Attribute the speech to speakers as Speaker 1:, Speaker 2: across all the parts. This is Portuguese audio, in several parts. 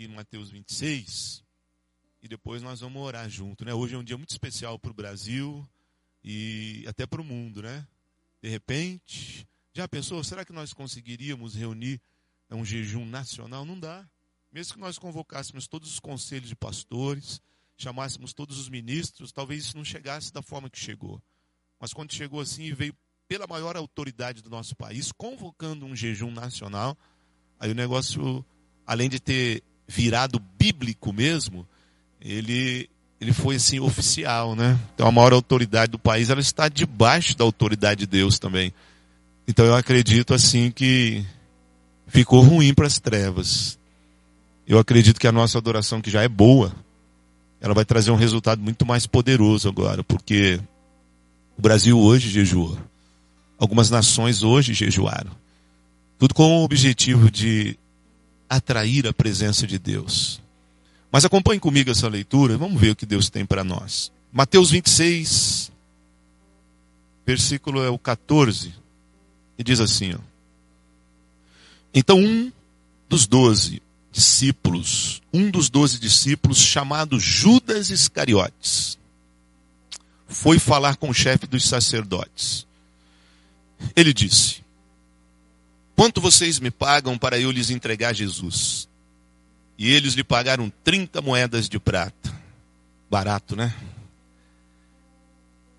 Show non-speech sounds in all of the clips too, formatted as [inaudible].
Speaker 1: aqui em Mateus 26 e depois nós vamos orar junto, né? Hoje é um dia muito especial para o Brasil e até para o mundo, né? De repente, já pensou, será que nós conseguiríamos reunir um jejum nacional? Não dá. Mesmo que nós convocássemos todos os conselhos de pastores, chamássemos todos os ministros, talvez isso não chegasse da forma que chegou. Mas quando chegou assim e veio pela maior autoridade do nosso país, convocando um jejum nacional, aí o negócio, além de ter virado bíblico mesmo, ele, ele foi assim oficial, né? Então a maior autoridade do país, ela está debaixo da autoridade de Deus também. Então eu acredito assim que ficou ruim para as trevas. Eu acredito que a nossa adoração, que já é boa, ela vai trazer um resultado muito mais poderoso agora, porque o Brasil hoje jejua. Algumas nações hoje jejuaram. Tudo com o objetivo de atrair a presença de Deus. Mas acompanhe comigo essa leitura, vamos ver o que Deus tem para nós. Mateus 26, versículo é o 14, e diz assim: ó, Então um dos doze discípulos, um dos doze discípulos, chamado Judas Iscariotes, foi falar com o chefe dos sacerdotes. Ele disse: Quanto vocês me pagam para eu lhes entregar Jesus? E eles lhe pagaram 30 moedas de prata. Barato, né?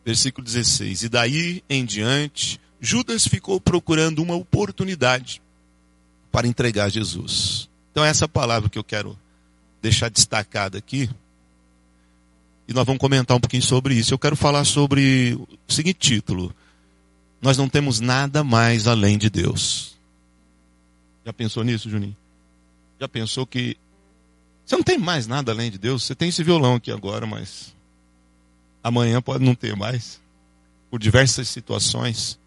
Speaker 1: Versículo 16. E daí em diante, Judas ficou procurando uma oportunidade para entregar Jesus. Então, essa palavra que eu quero deixar destacada aqui, e nós vamos comentar um pouquinho sobre isso. Eu quero falar sobre o seguinte título: Nós não temos nada mais além de Deus. Já pensou nisso, Juninho? Já pensou que você não tem mais nada além de Deus? Você tem esse violão aqui agora, mas amanhã pode não ter mais, por diversas situações.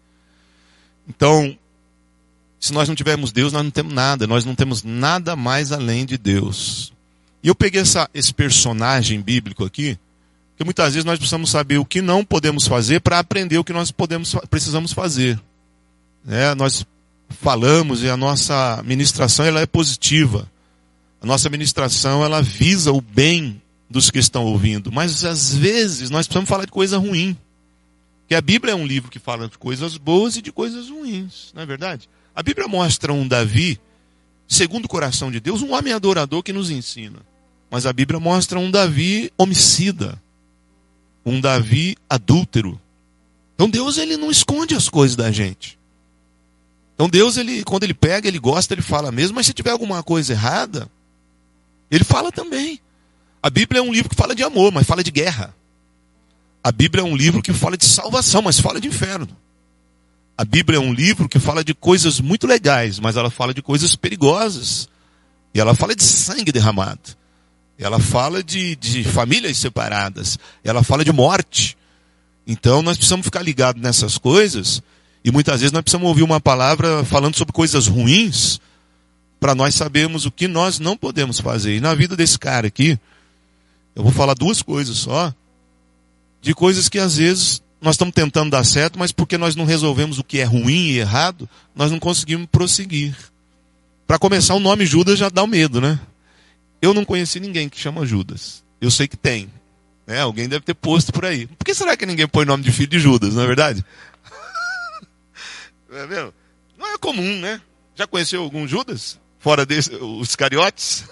Speaker 1: Então, se nós não tivermos Deus, nós não temos nada. Nós não temos nada mais além de Deus. E eu peguei essa, esse personagem bíblico aqui, que muitas vezes nós precisamos saber o que não podemos fazer para aprender o que nós podemos, precisamos fazer. É, nós falamos e a nossa ministração ela é positiva. A nossa ministração ela visa o bem dos que estão ouvindo. Mas às vezes nós precisamos falar de coisa ruim. Porque a Bíblia é um livro que fala de coisas boas e de coisas ruins, não é verdade? A Bíblia mostra um Davi, segundo o coração de Deus, um homem adorador que nos ensina. Mas a Bíblia mostra um Davi homicida, um Davi adúltero. Então Deus ele não esconde as coisas da gente. Então Deus ele quando ele pega, ele gosta, ele fala mesmo, mas se tiver alguma coisa errada, ele fala também. A Bíblia é um livro que fala de amor, mas fala de guerra. A Bíblia é um livro que fala de salvação, mas fala de inferno. A Bíblia é um livro que fala de coisas muito legais, mas ela fala de coisas perigosas. E ela fala de sangue derramado. Ela fala de, de famílias separadas. Ela fala de morte. Então nós precisamos ficar ligados nessas coisas. E muitas vezes nós precisamos ouvir uma palavra falando sobre coisas ruins, para nós sabermos o que nós não podemos fazer. E na vida desse cara aqui, eu vou falar duas coisas só, de coisas que às vezes nós estamos tentando dar certo, mas porque nós não resolvemos o que é ruim e errado, nós não conseguimos prosseguir. Para começar, o nome Judas já dá o medo, né? Eu não conheci ninguém que chama Judas. Eu sei que tem. Né? Alguém deve ter posto por aí. Por que será que ninguém põe nome de filho de Judas, não é verdade? É mesmo? Não é comum, né? Já conheceu algum Judas? Fora desse, os cariotes?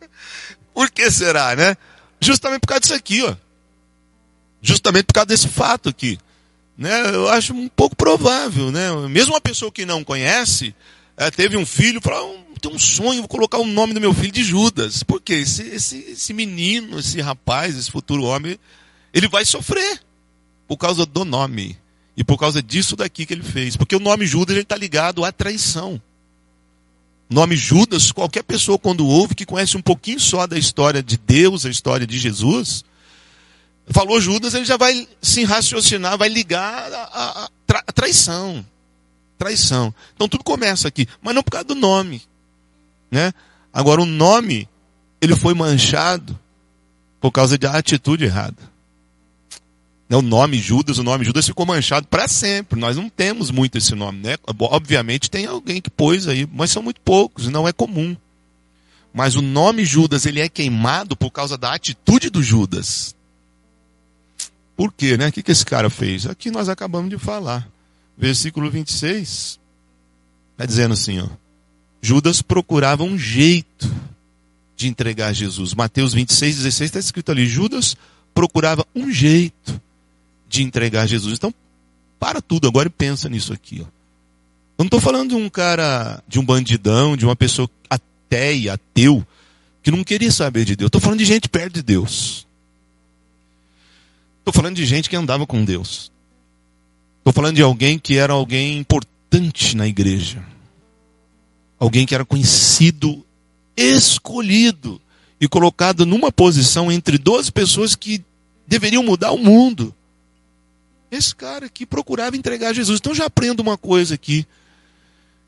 Speaker 1: [laughs] por que será, né? Justamente por causa disso aqui, ó. Justamente por causa desse fato aqui. Né? Eu acho um pouco provável. Né? Mesmo uma pessoa que não conhece, é, teve um filho, falou, ah, tem um sonho, vou colocar o nome do meu filho de Judas. Por quê? Esse, esse, esse menino, esse rapaz, esse futuro homem, ele vai sofrer por causa do nome. E por causa disso daqui que ele fez. Porque o nome Judas está ligado à traição. O nome Judas, qualquer pessoa quando ouve, que conhece um pouquinho só da história de Deus, a história de Jesus, falou Judas, ele já vai se raciocinar, vai ligar a, a, tra, a traição. Traição. Então tudo começa aqui, mas não por causa do nome. Né? Agora o nome, ele foi manchado por causa da atitude errada. Né, o nome Judas, o nome Judas ficou manchado para sempre. Nós não temos muito esse nome, né? Obviamente tem alguém que pôs aí, mas são muito poucos, não é comum. Mas o nome Judas, ele é queimado por causa da atitude do Judas. Por quê, né? O que, que esse cara fez? Aqui nós acabamos de falar. Versículo 26. Está dizendo assim, ó. Judas procurava um jeito de entregar Jesus. Mateus 26, 16 está escrito ali. Judas procurava um jeito de entregar Jesus. Então, para tudo agora e pensa nisso aqui. Ó. Eu não estou falando de um cara, de um bandidão, de uma pessoa ateia, ateu, que não queria saber de Deus. Estou falando de gente perto de Deus. Estou falando de gente que andava com Deus. Estou falando de alguém que era alguém importante na igreja. Alguém que era conhecido, escolhido e colocado numa posição entre 12 pessoas que deveriam mudar o mundo. Esse cara aqui procurava entregar Jesus. Então já aprendo uma coisa aqui.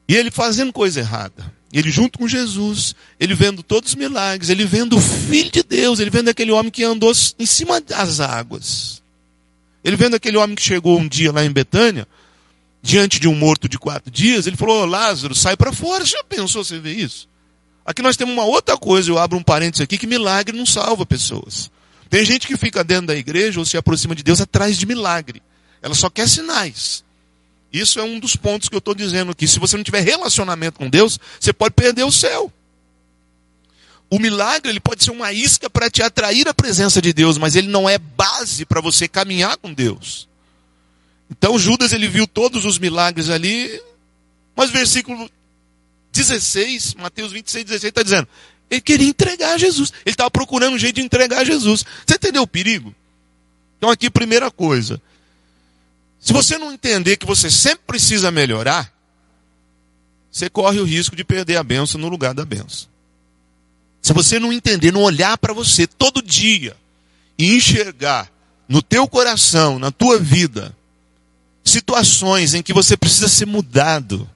Speaker 1: E ele fazendo coisa errada. Ele junto com Jesus, ele vendo todos os milagres, ele vendo o Filho de Deus, ele vendo aquele homem que andou em cima das águas. Ele vendo aquele homem que chegou um dia lá em Betânia, diante de um morto de quatro dias, ele falou, Lázaro, sai para fora. Já pensou você ver isso? Aqui nós temos uma outra coisa, eu abro um parênteses aqui, que milagre não salva pessoas. Tem gente que fica dentro da igreja ou se aproxima de Deus atrás de milagre. Ela só quer sinais. Isso é um dos pontos que eu estou dizendo aqui. Se você não tiver relacionamento com Deus, você pode perder o céu. O milagre ele pode ser uma isca para te atrair à presença de Deus, mas ele não é base para você caminhar com Deus. Então Judas ele viu todos os milagres ali, mas versículo 16, Mateus 26, 16 está dizendo, ele queria entregar a Jesus. Ele estava procurando um jeito de entregar a Jesus. Você entendeu o perigo? Então aqui primeira coisa, se você não entender que você sempre precisa melhorar, você corre o risco de perder a benção no lugar da benção. Se você não entender, não olhar para você todo dia e enxergar no teu coração, na tua vida, situações em que você precisa ser mudado.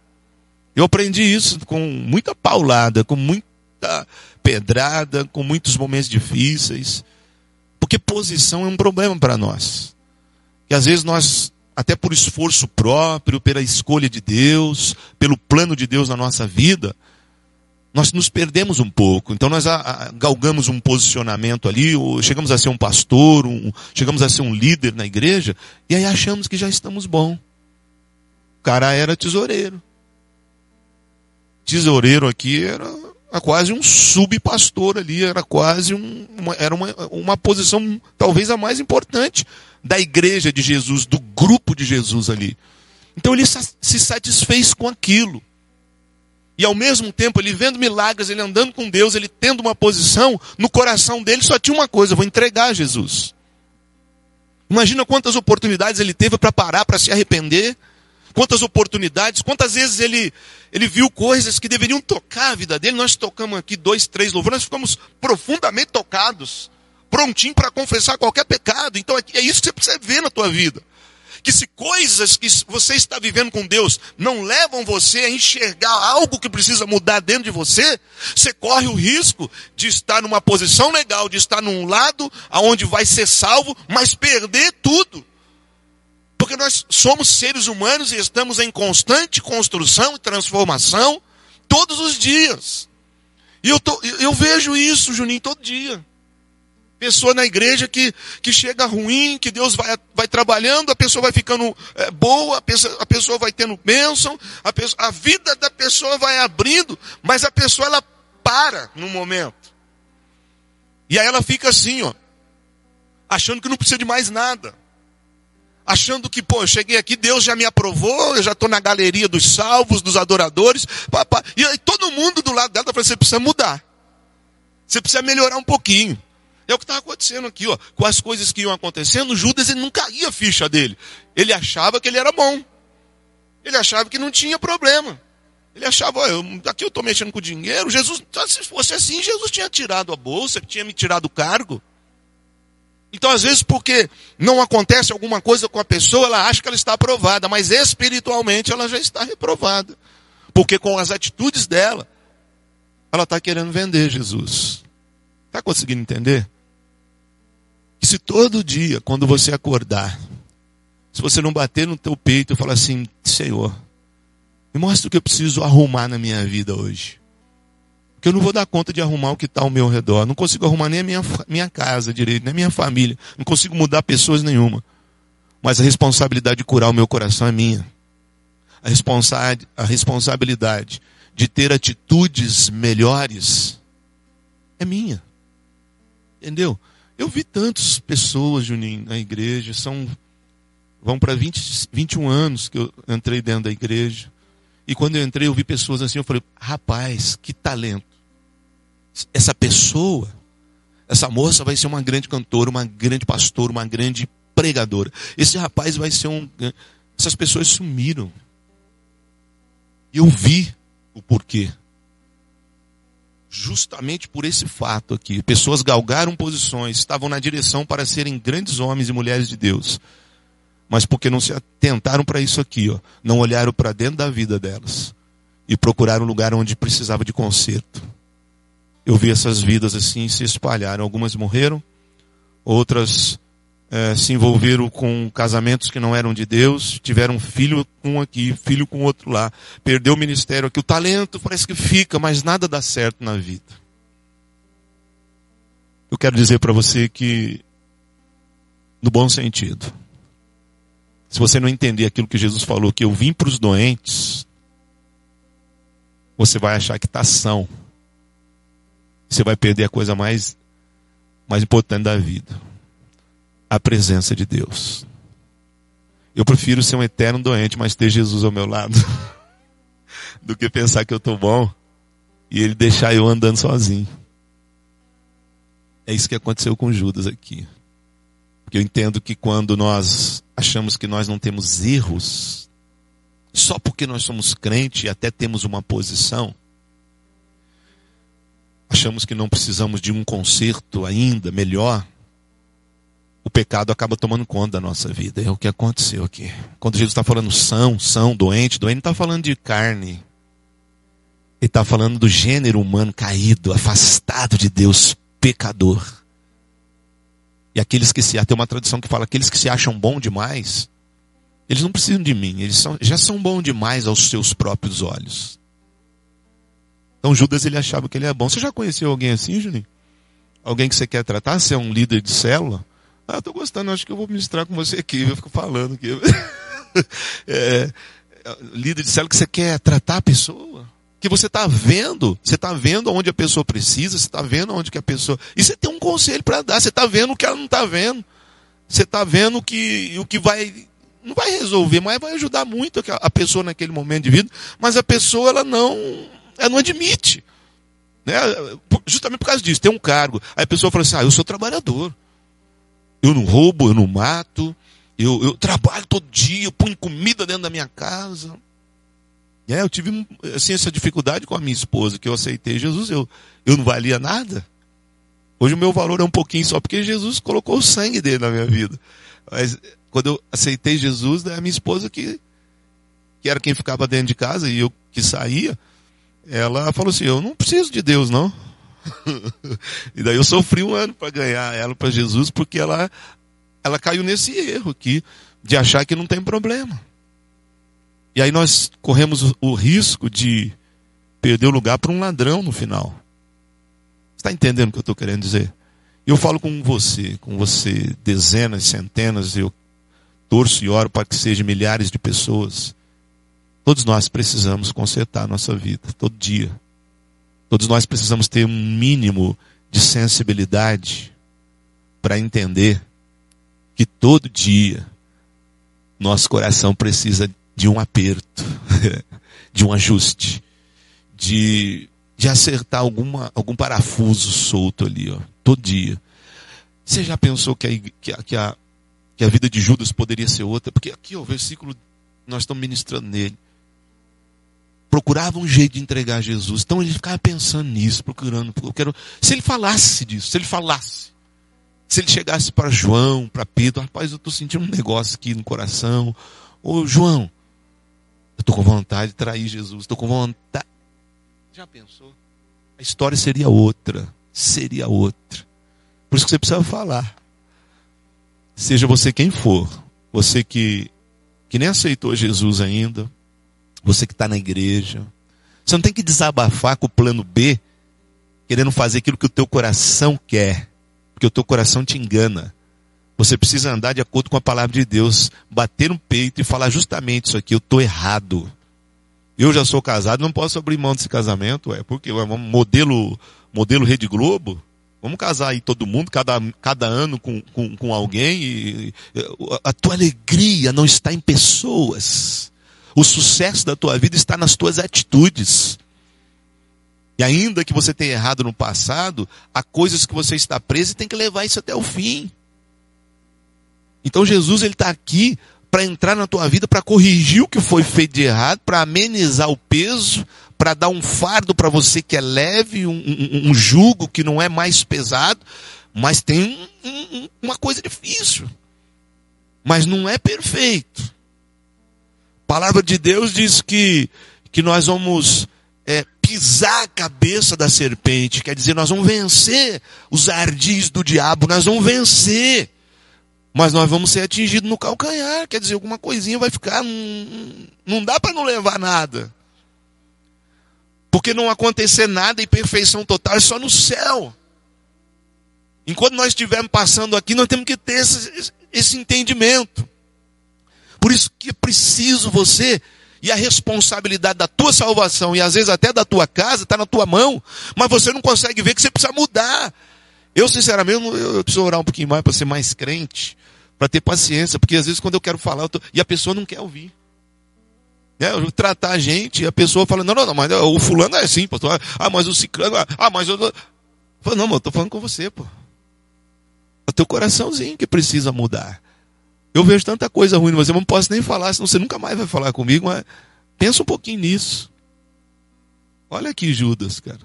Speaker 1: Eu aprendi isso com muita paulada, com muita pedrada, com muitos momentos difíceis. Porque posição é um problema para nós. Que às vezes nós até por esforço próprio, pela escolha de Deus, pelo plano de Deus na nossa vida, nós nos perdemos um pouco. Então nós galgamos um posicionamento ali, chegamos a ser um pastor, um, chegamos a ser um líder na igreja, e aí achamos que já estamos bom. O cara era tesoureiro. Tesoureiro aqui era, era quase um subpastor ali, era quase um, uma, era uma, uma posição talvez a mais importante da igreja de Jesus, do grupo de Jesus ali. Então ele se satisfez com aquilo. E ao mesmo tempo, ele vendo milagres, ele andando com Deus, ele tendo uma posição, no coração dele só tinha uma coisa: vou entregar a Jesus. Imagina quantas oportunidades ele teve para parar, para se arrepender. Quantas oportunidades, quantas vezes ele, ele viu coisas que deveriam tocar a vida dele. Nós tocamos aqui dois, três louvores, nós ficamos profundamente tocados prontinho para confessar qualquer pecado. Então é isso que você precisa ver na tua vida. Que se coisas que você está vivendo com Deus não levam você a enxergar algo que precisa mudar dentro de você, você corre o risco de estar numa posição legal, de estar num lado aonde vai ser salvo, mas perder tudo. Porque nós somos seres humanos e estamos em constante construção e transformação todos os dias. E eu, tô, eu vejo isso, Juninho, todo dia. Pessoa na igreja que, que chega ruim, que Deus vai, vai trabalhando, a pessoa vai ficando é, boa, a pessoa, a pessoa vai tendo bênção, a, pessoa, a vida da pessoa vai abrindo, mas a pessoa ela para no momento. E aí ela fica assim, ó, achando que não precisa de mais nada. Achando que, pô, eu cheguei aqui, Deus já me aprovou, eu já estou na galeria dos salvos, dos adoradores. Pá, pá. E aí todo mundo do lado dela falou, você precisa mudar. Você precisa melhorar um pouquinho. É o que estava acontecendo aqui, ó. Com as coisas que iam acontecendo, Judas ele não caía a ficha dele. Ele achava que ele era bom. Ele achava que não tinha problema. Ele achava, ó, eu, aqui eu estou mexendo com dinheiro. Jesus, se fosse assim, Jesus tinha tirado a bolsa, tinha me tirado o cargo. Então, às vezes, porque não acontece alguma coisa com a pessoa, ela acha que ela está aprovada, mas espiritualmente ela já está reprovada. Porque com as atitudes dela, ela está querendo vender Jesus. Está conseguindo entender? E se todo dia, quando você acordar, se você não bater no teu peito e falar assim, Senhor, me mostra o que eu preciso arrumar na minha vida hoje. O que eu não vou dar conta de arrumar o que está ao meu redor. Não consigo arrumar nem a minha, minha casa direito, nem a minha família. Não consigo mudar pessoas nenhuma. Mas a responsabilidade de curar o meu coração é minha. A, responsa a responsabilidade de ter atitudes melhores é minha. Entendeu? Eu vi tantas pessoas, Juninho, na igreja, são vão para 20, 21 anos que eu entrei dentro da igreja. E quando eu entrei, eu vi pessoas assim, eu falei, rapaz, que talento. Essa pessoa, essa moça vai ser uma grande cantora, uma grande pastora, uma grande pregadora. Esse rapaz vai ser um. Essas pessoas sumiram. Eu vi o porquê justamente por esse fato aqui. Pessoas galgaram posições, estavam na direção para serem grandes homens e mulheres de Deus. Mas porque não se atentaram para isso aqui, ó, não olharam para dentro da vida delas e procuraram um lugar onde precisava de conserto. Eu vi essas vidas assim se espalharam. Algumas morreram, outras é, se envolveram com casamentos que não eram de Deus, tiveram filho com um aqui, filho com outro lá, perdeu o ministério aqui. O talento parece que fica, mas nada dá certo na vida. Eu quero dizer para você que, no bom sentido, se você não entender aquilo que Jesus falou, que eu vim para os doentes, você vai achar que está são. Você vai perder a coisa mais, mais importante da vida a presença de Deus. Eu prefiro ser um eterno doente, mas ter Jesus ao meu lado, [laughs] do que pensar que eu estou bom e ele deixar eu andando sozinho. É isso que aconteceu com Judas aqui. Porque eu entendo que quando nós achamos que nós não temos erros, só porque nós somos crente e até temos uma posição, achamos que não precisamos de um conserto ainda melhor, o pecado acaba tomando conta da nossa vida. É o que aconteceu aqui. Quando Jesus está falando são, são, doente, doente, não está falando de carne. Ele está falando do gênero humano caído, afastado de Deus, pecador. E aqueles que se. Tem uma tradição que fala: aqueles que se acham bom demais, eles não precisam de mim, eles são, já são bons demais aos seus próprios olhos. Então Judas ele achava que ele é bom. Você já conheceu alguém assim, Juninho? Alguém que você quer tratar? Você é um líder de célula? Ah, tô gostando, acho que eu vou ministrar com você aqui, eu fico falando aqui. [laughs] É, líder de célula que você quer tratar a pessoa. Que você está vendo, você está vendo onde a pessoa precisa, você está vendo onde que a pessoa. E você tem um conselho para dar, você está vendo o que ela não está vendo. Você está vendo que, o que vai. Não vai resolver, mas vai ajudar muito a pessoa naquele momento de vida. Mas a pessoa, ela não. Ela não admite. Né? Justamente por causa disso, tem um cargo. Aí a pessoa fala assim: ah, eu sou trabalhador. Eu não roubo, eu não mato, eu, eu trabalho todo dia, eu ponho comida dentro da minha casa. É, eu tive assim, essa dificuldade com a minha esposa, que eu aceitei Jesus, eu, eu não valia nada. Hoje o meu valor é um pouquinho só porque Jesus colocou o sangue dele na minha vida. Mas quando eu aceitei Jesus, é a minha esposa que, que era quem ficava dentro de casa e eu que saía, ela falou assim: Eu não preciso de Deus, não. [laughs] e daí eu sofri um ano para ganhar ela para Jesus, porque ela, ela caiu nesse erro aqui, de achar que não tem problema. E aí nós corremos o, risco de perder o lugar para um ladrão no final. Está entendendo o que eu estou querendo dizer? Eu falo com você, com você, dezenas, centenas, eu torço e oro para que sejam milhares de pessoas. Todos nós precisamos consertar a nossa vida, todo dia. Todos nós precisamos ter um mínimo de sensibilidade para entender que todo dia nosso coração precisa de um aperto, [laughs] de um ajuste, de, de acertar alguma, algum parafuso solto ali, ó, todo dia. Você já pensou que a, que a, que a, que a vida de Judas poderia ser outra? Porque aqui, ó, o versículo, nós estamos ministrando nele procurava um jeito de entregar Jesus. Então ele ficava pensando nisso, procurando. Quero, se ele falasse disso, se ele falasse, se ele chegasse para João, para Pedro, rapaz, eu estou sentindo um negócio aqui no coração. Ô João, eu estou com vontade de trair Jesus, estou com vontade. Já pensou? A história seria outra. Seria outra. Por isso que você precisa falar. Seja você quem for, você que, que nem aceitou Jesus ainda, você que está na igreja. Você não tem que desabafar com o plano B querendo fazer aquilo que o teu coração quer, porque o teu coração te engana. Você precisa andar de acordo com a palavra de Deus, bater no peito e falar justamente isso aqui, eu estou errado. Eu já sou casado, não posso abrir mão desse casamento, é porque vamos modelo, modelo Rede Globo. Vamos casar aí todo mundo, cada, cada ano com, com, com alguém. E, a tua alegria não está em pessoas. O sucesso da tua vida está nas tuas atitudes. E ainda que você tenha errado no passado, há coisas que você está preso e tem que levar isso até o fim. Então Jesus ele está aqui para entrar na tua vida, para corrigir o que foi feito de errado, para amenizar o peso, para dar um fardo para você que é leve, um, um, um, jugo que não é mais pesado, mas tem um, uma coisa difícil. Mas não é perfeito. A palavra de Deus diz que, que nós vamos é, pisar a cabeça da serpente, quer dizer, nós vamos vencer os ardis do diabo, nós vamos vencer. Mas nós vamos ser atingidos no calcanhar, quer dizer, alguma coisinha vai ficar. Não, não dá para não levar nada. Porque não acontecer nada em perfeição total é só no céu. Enquanto nós estivermos passando aqui, nós temos que ter esse, esse entendimento. Por isso que é preciso você e a responsabilidade da tua salvação e às vezes até da tua casa está na tua mão, mas você não consegue ver que você precisa mudar. Eu, sinceramente, eu, eu preciso orar um pouquinho mais para ser mais crente, para ter paciência, porque às vezes quando eu quero falar, eu tô... e a pessoa não quer ouvir. É, eu tratar a gente, e a pessoa fala, não, não, não, mas o fulano é assim, pastor. Ah, mas o ciclano, ah, mas eu. Falo, não, mas eu tô falando com você, pô. É o teu coraçãozinho que precisa mudar. Eu vejo tanta coisa ruim mas não posso nem falar, senão você nunca mais vai falar comigo, mas pensa um pouquinho nisso. Olha aqui Judas, cara.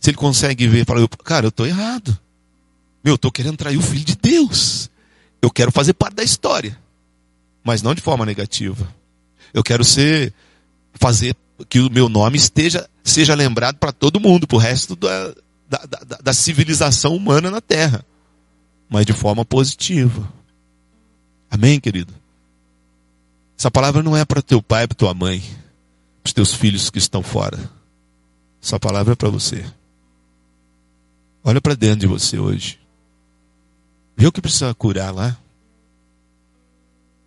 Speaker 1: Se ele consegue ver, fala, cara, eu estou errado. Meu, eu estou querendo trair o filho de Deus. Eu quero fazer parte da história. Mas não de forma negativa. Eu quero ser, fazer que o meu nome esteja, seja lembrado para todo mundo, para o resto da, da, da, da civilização humana na Terra. Mas de forma positiva. Amém, querido? Essa palavra não é para teu pai, para tua mãe, para os teus filhos que estão fora. Essa palavra é para você. Olha para dentro de você hoje. Vê o que precisa curar lá.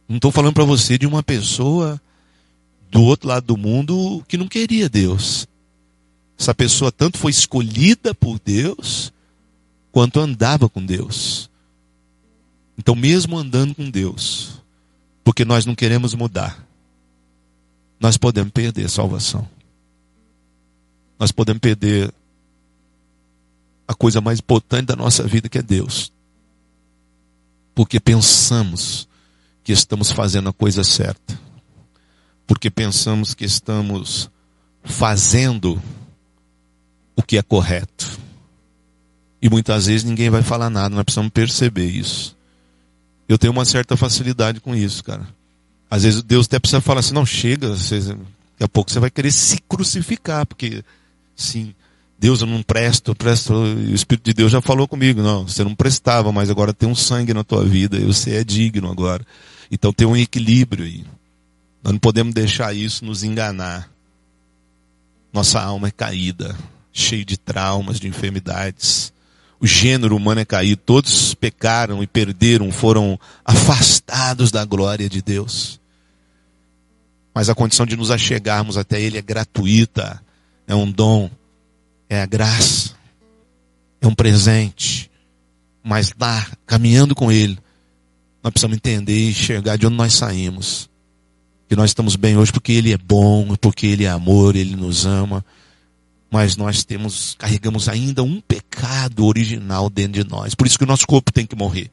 Speaker 1: Não estou falando para você de uma pessoa do outro lado do mundo que não queria Deus. Essa pessoa tanto foi escolhida por Deus, quanto andava com Deus. Então, mesmo andando com Deus, porque nós não queremos mudar, nós podemos perder a salvação. Nós podemos perder a coisa mais importante da nossa vida, que é Deus. Porque pensamos que estamos fazendo a coisa certa. Porque pensamos que estamos fazendo o que é correto. E muitas vezes ninguém vai falar nada, nós precisamos perceber isso. Eu tenho uma certa facilidade com isso, cara. Às vezes Deus até precisa falar assim, não, chega, daqui a pouco você vai querer se crucificar, porque sim, Deus, eu não presto, eu presto. O Espírito de Deus já falou comigo, não, você não prestava, mas agora tem um sangue na tua vida, você é digno agora. Então tem um equilíbrio aí. Nós não podemos deixar isso nos enganar. Nossa alma é caída, cheia de traumas, de enfermidades. O gênero humano é caído, todos pecaram e perderam, foram afastados da glória de Deus. Mas a condição de nos achegarmos até Ele é gratuita, é um dom é a graça, é um presente. Mas lá, caminhando com Ele, nós precisamos entender e enxergar de onde nós saímos. Que nós estamos bem hoje porque Ele é bom, porque Ele é amor, Ele nos ama. Mas nós temos, carregamos ainda um pecado original dentro de nós. Por isso que o nosso corpo tem que morrer.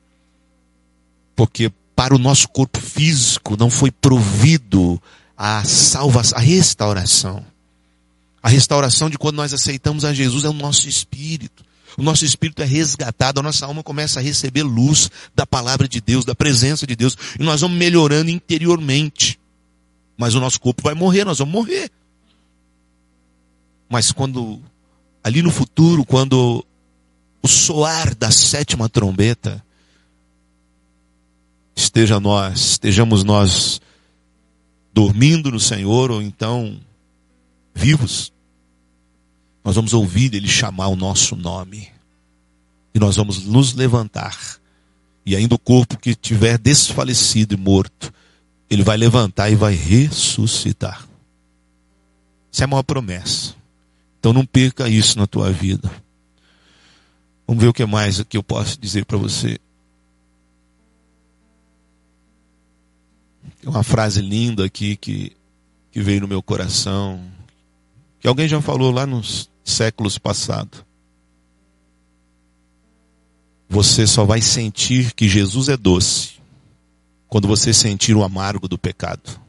Speaker 1: Porque para o nosso corpo físico não foi provido a salvação, a restauração. A restauração de quando nós aceitamos a Jesus é o nosso espírito. O nosso espírito é resgatado, a nossa alma começa a receber luz da palavra de Deus, da presença de Deus, e nós vamos melhorando interiormente. Mas o nosso corpo vai morrer, nós vamos morrer. Mas quando, ali no futuro, quando o soar da sétima trombeta, esteja nós, estejamos nós dormindo no Senhor, ou então vivos, Nós vamos ouvir ele chamar o nosso nome. E nós vamos nos levantar. E ainda o corpo que tiver desfalecido e morto, ele vai levantar e vai ressuscitar. Essa é a maior promessa. Então não perca isso na tua vida. Vamos ver o que mais que eu posso dizer para você. Tem uma frase linda aqui que, que veio no meu coração, que alguém já falou lá nos séculos passados. Você só vai sentir que Jesus é doce quando você sentir o amargo do pecado.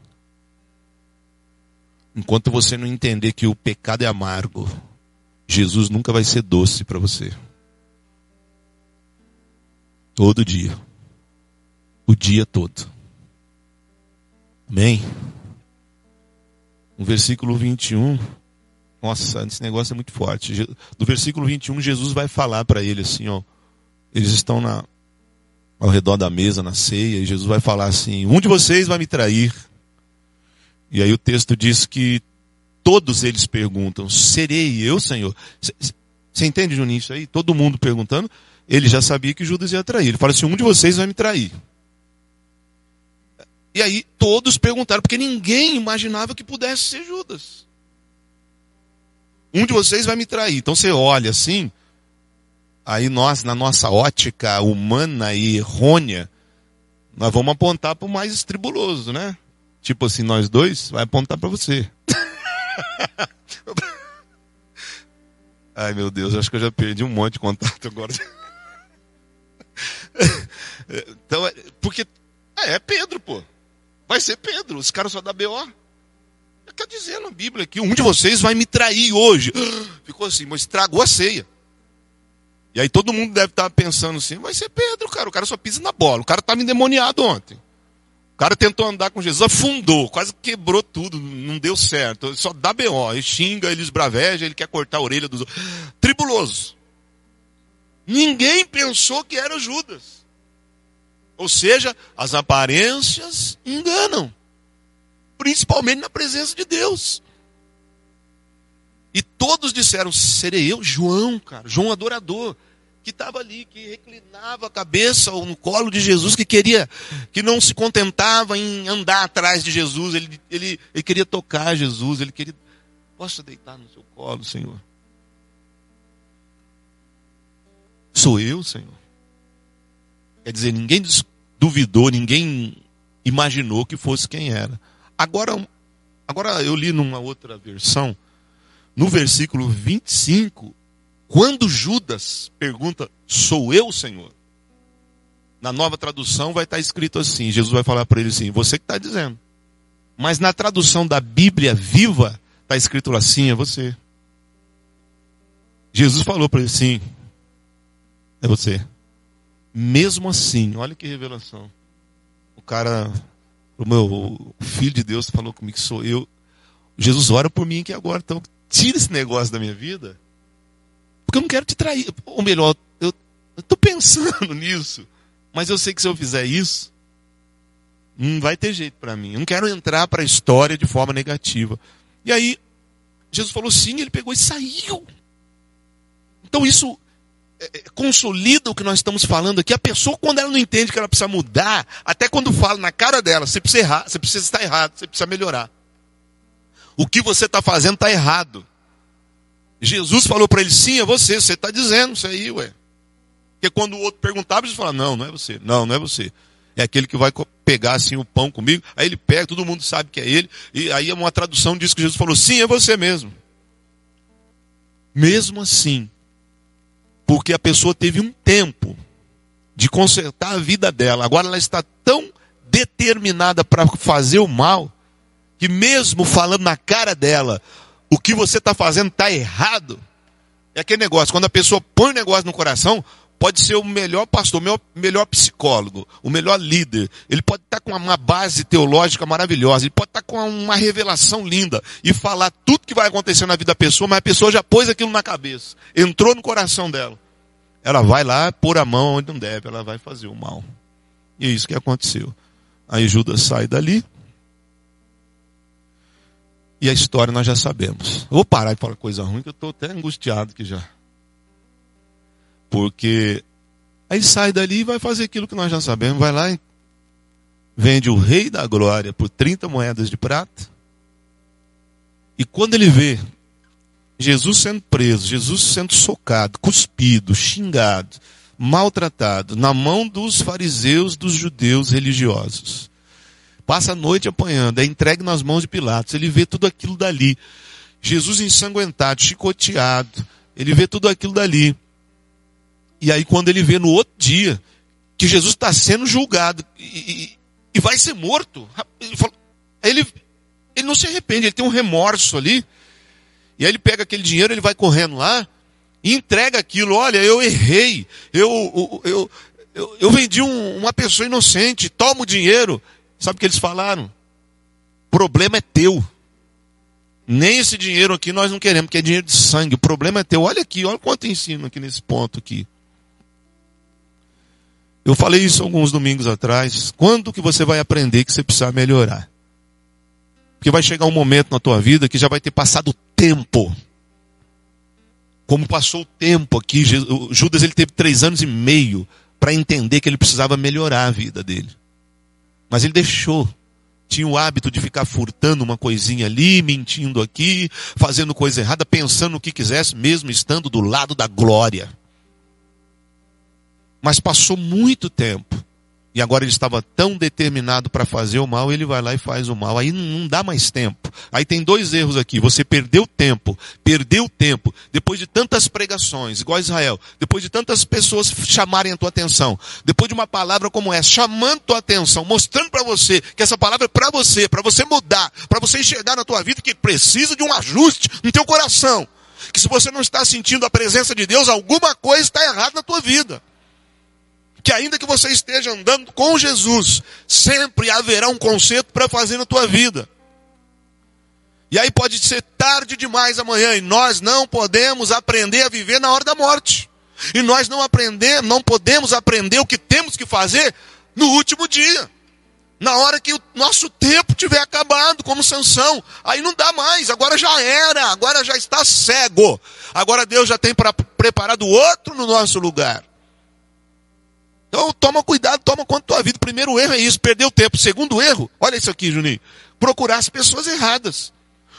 Speaker 1: Enquanto você não entender que o pecado é amargo, Jesus nunca vai ser doce para você. Todo dia. O dia todo. Amém? No versículo 21. Nossa, esse negócio é muito forte. Do versículo 21, Jesus vai falar para ele assim, ó. Eles estão na, ao redor da mesa, na ceia, e Jesus vai falar assim: Um de vocês vai me trair. E aí o texto diz que todos eles perguntam: Serei eu, Senhor? Você entende, Juninho, isso aí? Todo mundo perguntando. Ele já sabia que Judas ia trair. Ele fala assim: Um de vocês vai me trair. E aí todos perguntaram, porque ninguém imaginava que pudesse ser Judas. Um de vocês vai me trair. Então você olha assim, aí nós, na nossa ótica humana e errônea, nós vamos apontar para o mais estribuloso, né? Tipo assim, nós dois, vai apontar para você. Ai meu Deus, acho que eu já perdi um monte de contato agora. então, é, porque é, é Pedro, pô. Vai ser Pedro, os caras só da BO. Está dizendo a Bíblia que um de vocês vai me trair hoje. Ficou assim, mas estragou a ceia. E aí todo mundo deve estar pensando assim, vai ser Pedro, cara, o cara só pisa na bola, o cara estava endemoniado ontem. Cara tentou andar com Jesus, afundou, quase quebrou tudo, não deu certo. Só dá B.O., ele xinga, ele esbraveja, ele quer cortar a orelha dos outros. Tribuloso. Ninguém pensou que era Judas. Ou seja, as aparências enganam. Principalmente na presença de Deus. E todos disseram: serei eu, João, cara, João adorador, que estava ali, que reclinava a cabeça no colo de Jesus, que queria, que não se contentava em andar atrás de Jesus, ele, ele, ele queria tocar Jesus, ele queria. Posso deitar no seu colo, Senhor? Sou eu, Senhor. Quer dizer, ninguém duvidou, ninguém imaginou que fosse quem era. Agora, agora eu li numa outra versão no versículo 25, quando Judas pergunta: Sou eu, Senhor? Na nova tradução vai estar escrito assim: Jesus vai falar para ele assim, você que está dizendo. Mas na tradução da Bíblia viva, está escrito assim: é você. Jesus falou para ele sim, é você. Mesmo assim, olha que revelação. O cara, o meu filho de Deus falou comigo que sou eu. Jesus ora por mim que agora, então tira esse negócio da minha vida, porque eu não quero te trair. Ou melhor, eu estou pensando [laughs] nisso, mas eu sei que se eu fizer isso, não vai ter jeito para mim. Eu não quero entrar para a história de forma negativa. E aí, Jesus falou sim, ele pegou e saiu. Então isso é, é, consolida o que nós estamos falando aqui. A pessoa, quando ela não entende que ela precisa mudar, até quando fala na cara dela, você precisa errar, você precisa estar errado, você precisa melhorar o que você está fazendo está errado. Jesus falou para ele, sim, é você, você está dizendo isso aí, ué. Porque quando o outro perguntava, Jesus falava, não, não é você, não, não é você. É aquele que vai pegar assim o pão comigo, aí ele pega, todo mundo sabe que é ele, e aí uma tradução diz que Jesus falou, sim, é você mesmo. Mesmo assim, porque a pessoa teve um tempo de consertar a vida dela, agora ela está tão determinada para fazer o mal, que mesmo falando na cara dela, o que você está fazendo está errado. É aquele negócio, quando a pessoa põe o negócio no coração, pode ser o melhor pastor, o melhor, melhor psicólogo, o melhor líder. Ele pode estar tá com uma base teológica maravilhosa, ele pode estar tá com uma revelação linda e falar tudo que vai acontecer na vida da pessoa, mas a pessoa já pôs aquilo na cabeça, entrou no coração dela. Ela vai lá pôr a mão onde não deve, ela vai fazer o mal. E é isso que aconteceu. Aí Judas sai dali, E a história nós já sabemos. Eu vou parar de falar coisa ruim, que eu estou até angustiado aqui já. Porque aí sai dali e vai fazer aquilo que nós já sabemos. Vai lá e vende o rei da glória por 30 moedas de prata. E quando ele vê Jesus sendo preso, Jesus sendo socado, cuspido, xingado, maltratado, na mão dos fariseus, dos judeus religiosos. Passa a noite apanhando, é entregue nas mãos de Pilatos. Ele vê tudo aquilo dali. Jesus ensanguentado, chicoteado. Ele vê tudo aquilo dali. E aí, quando ele vê no outro dia que Jesus está sendo julgado e, e, e, vai ser morto, ele, fala, ele, ele não se arrepende, ele tem um remorso ali. E aí ele pega aquele dinheiro, ele vai correndo lá e entrega aquilo. Olha, eu errei, eu, eu, eu, eu vendi um, uma pessoa inocente, toma o dinheiro. Sabe o que eles falaram? Problema é teu. Nem esse dinheiro aqui nós não queremos, porque é dinheiro de sangue. O problema é teu. Olha aqui, olha quanto ensino aqui nesse ponto aqui. Eu falei isso alguns domingos atrás. Quando que você vai aprender que você precisa melhorar? Porque vai chegar um momento na tua vida que já vai ter passado tempo. Como passou o tempo aqui, Judas ele teve três anos e meio para entender que ele precisava melhorar a vida dele. Mas ele deixou. Tinha o hábito de ficar furtando uma coisinha ali, mentindo aqui, fazendo coisa errada, pensando no que quisesse, mesmo estando do lado da glória. Mas passou muito tempo. E agora ele estava tão determinado para fazer o mal, ele vai lá e faz o mal. Aí não dá mais tempo. Aí tem dois erros aqui. Você perdeu tempo, perdeu tempo, depois de tantas pregações, igual Israel, depois de tantas pessoas chamarem a tua atenção, depois de uma palavra como essa, chamando a tua atenção, mostrando para você que essa palavra é para você, para você mudar, para você enxergar na tua vida que precisa de um ajuste no teu coração. Que se você não está sentindo a presença de Deus, alguma coisa está errada na tua vida que ainda que você esteja andando com Jesus, sempre haverá um conserto para fazer na tua vida. E aí pode ser tarde demais amanhã e nós não podemos aprender a viver na hora da morte. E nós não aprender, não podemos aprender o que temos que fazer no último dia. Na hora que o nosso tempo tiver acabado, como sanção, aí não dá mais, agora já era, agora já está cego. Agora Deus já tem pra, preparado outro no nosso lugar. Então toma cuidado, toma da tua vida. Primeiro erro é isso, perder tempo. Segundo erro, olha isso aqui, Juninho. Procurar as pessoas erradas.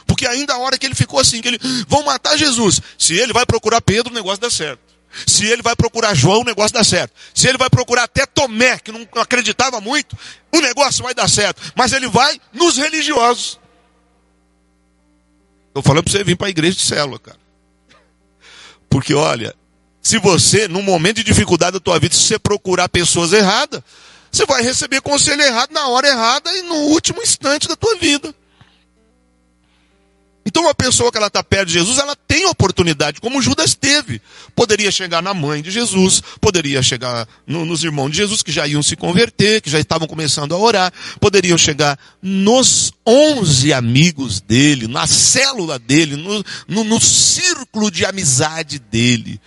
Speaker 1: Porque ainda a hora que ele ficou assim, que ele vão matar Jesus. Se ele vai procurar Pedro, o negócio dá certo. Se ele vai procurar João, o negócio dá certo. Se ele vai procurar até Tomé, que não acreditava muito, o negócio vai dar certo. Mas ele vai nos religiosos. Estou falando para você vir para a igreja de célula, cara. Porque olha, se você, num momento de dificuldade da tua vida, se você procurar pessoas erradas, você vai receber conselho errado na hora errada e no último instante da tua vida. Então, uma pessoa que ela está perto de Jesus, ela tem oportunidade, como Judas teve. Poderia chegar na mãe de Jesus, poderia chegar no, nos irmãos de Jesus que já iam se converter, que já estavam começando a orar, poderiam chegar nos onze amigos dele, na célula dele, no, no, no círculo de amizade dele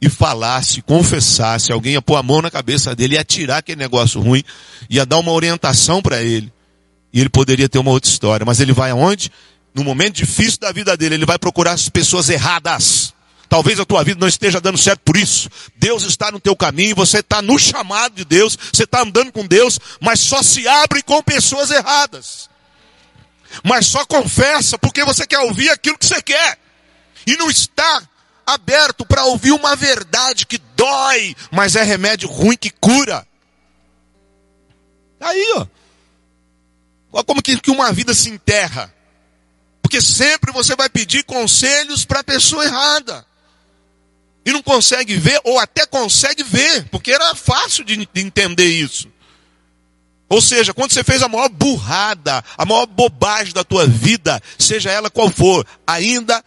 Speaker 1: e falasse, confessasse, alguém ia pôr a mão na cabeça dele, ia tirar aquele negócio ruim, ia dar uma orientação para ele, e ele poderia ter uma outra história. Mas ele vai aonde? No momento difícil da vida dele, ele vai procurar as pessoas erradas. Talvez a tua vida não esteja dando certo por isso. Deus está no teu caminho, você está no chamado de Deus, você está andando com Deus, mas só se abre com pessoas erradas. Mas só confessa porque você quer ouvir aquilo que você quer. E não está aberto para ouvir uma verdade que dói, mas é remédio ruim que cura. Tá aí, ó. Olha como que, que uma vida se enterra. Porque sempre você vai pedir conselhos para a pessoa errada. E não consegue ver, ou até consegue ver, porque era fácil de, de entender isso. Ou seja, quando você fez a maior burrada, a maior bobagem da tua vida, seja ela qual for, ainda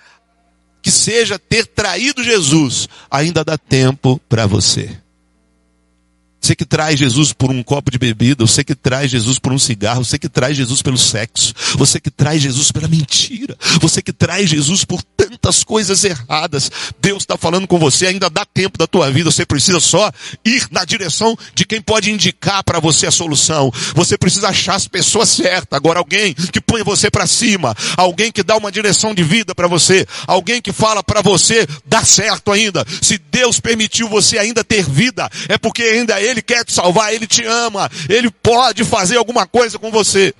Speaker 1: que seja ter traído Jesus, ainda dá tempo para você. Você que traz Jesus por um copo de bebida, você que traz Jesus por um cigarro, você que traz Jesus pelo sexo, você que traz Jesus pela mentira, você que traz Jesus por tanta tantas coisas erradas. Deus está falando com você, ainda dá tempo da tua vida, você precisa só ir na direção de quem pode indicar para você a solução. Você precisa achar as pessoas certas. Agora, alguém que põe você para cima, alguém que dá uma direção de vida para você, alguém que fala para você dar certo ainda. Se Deus permitiu você ainda ter vida, é porque ainda Ele quer te salvar, Ele te ama, Ele pode fazer alguma coisa com você.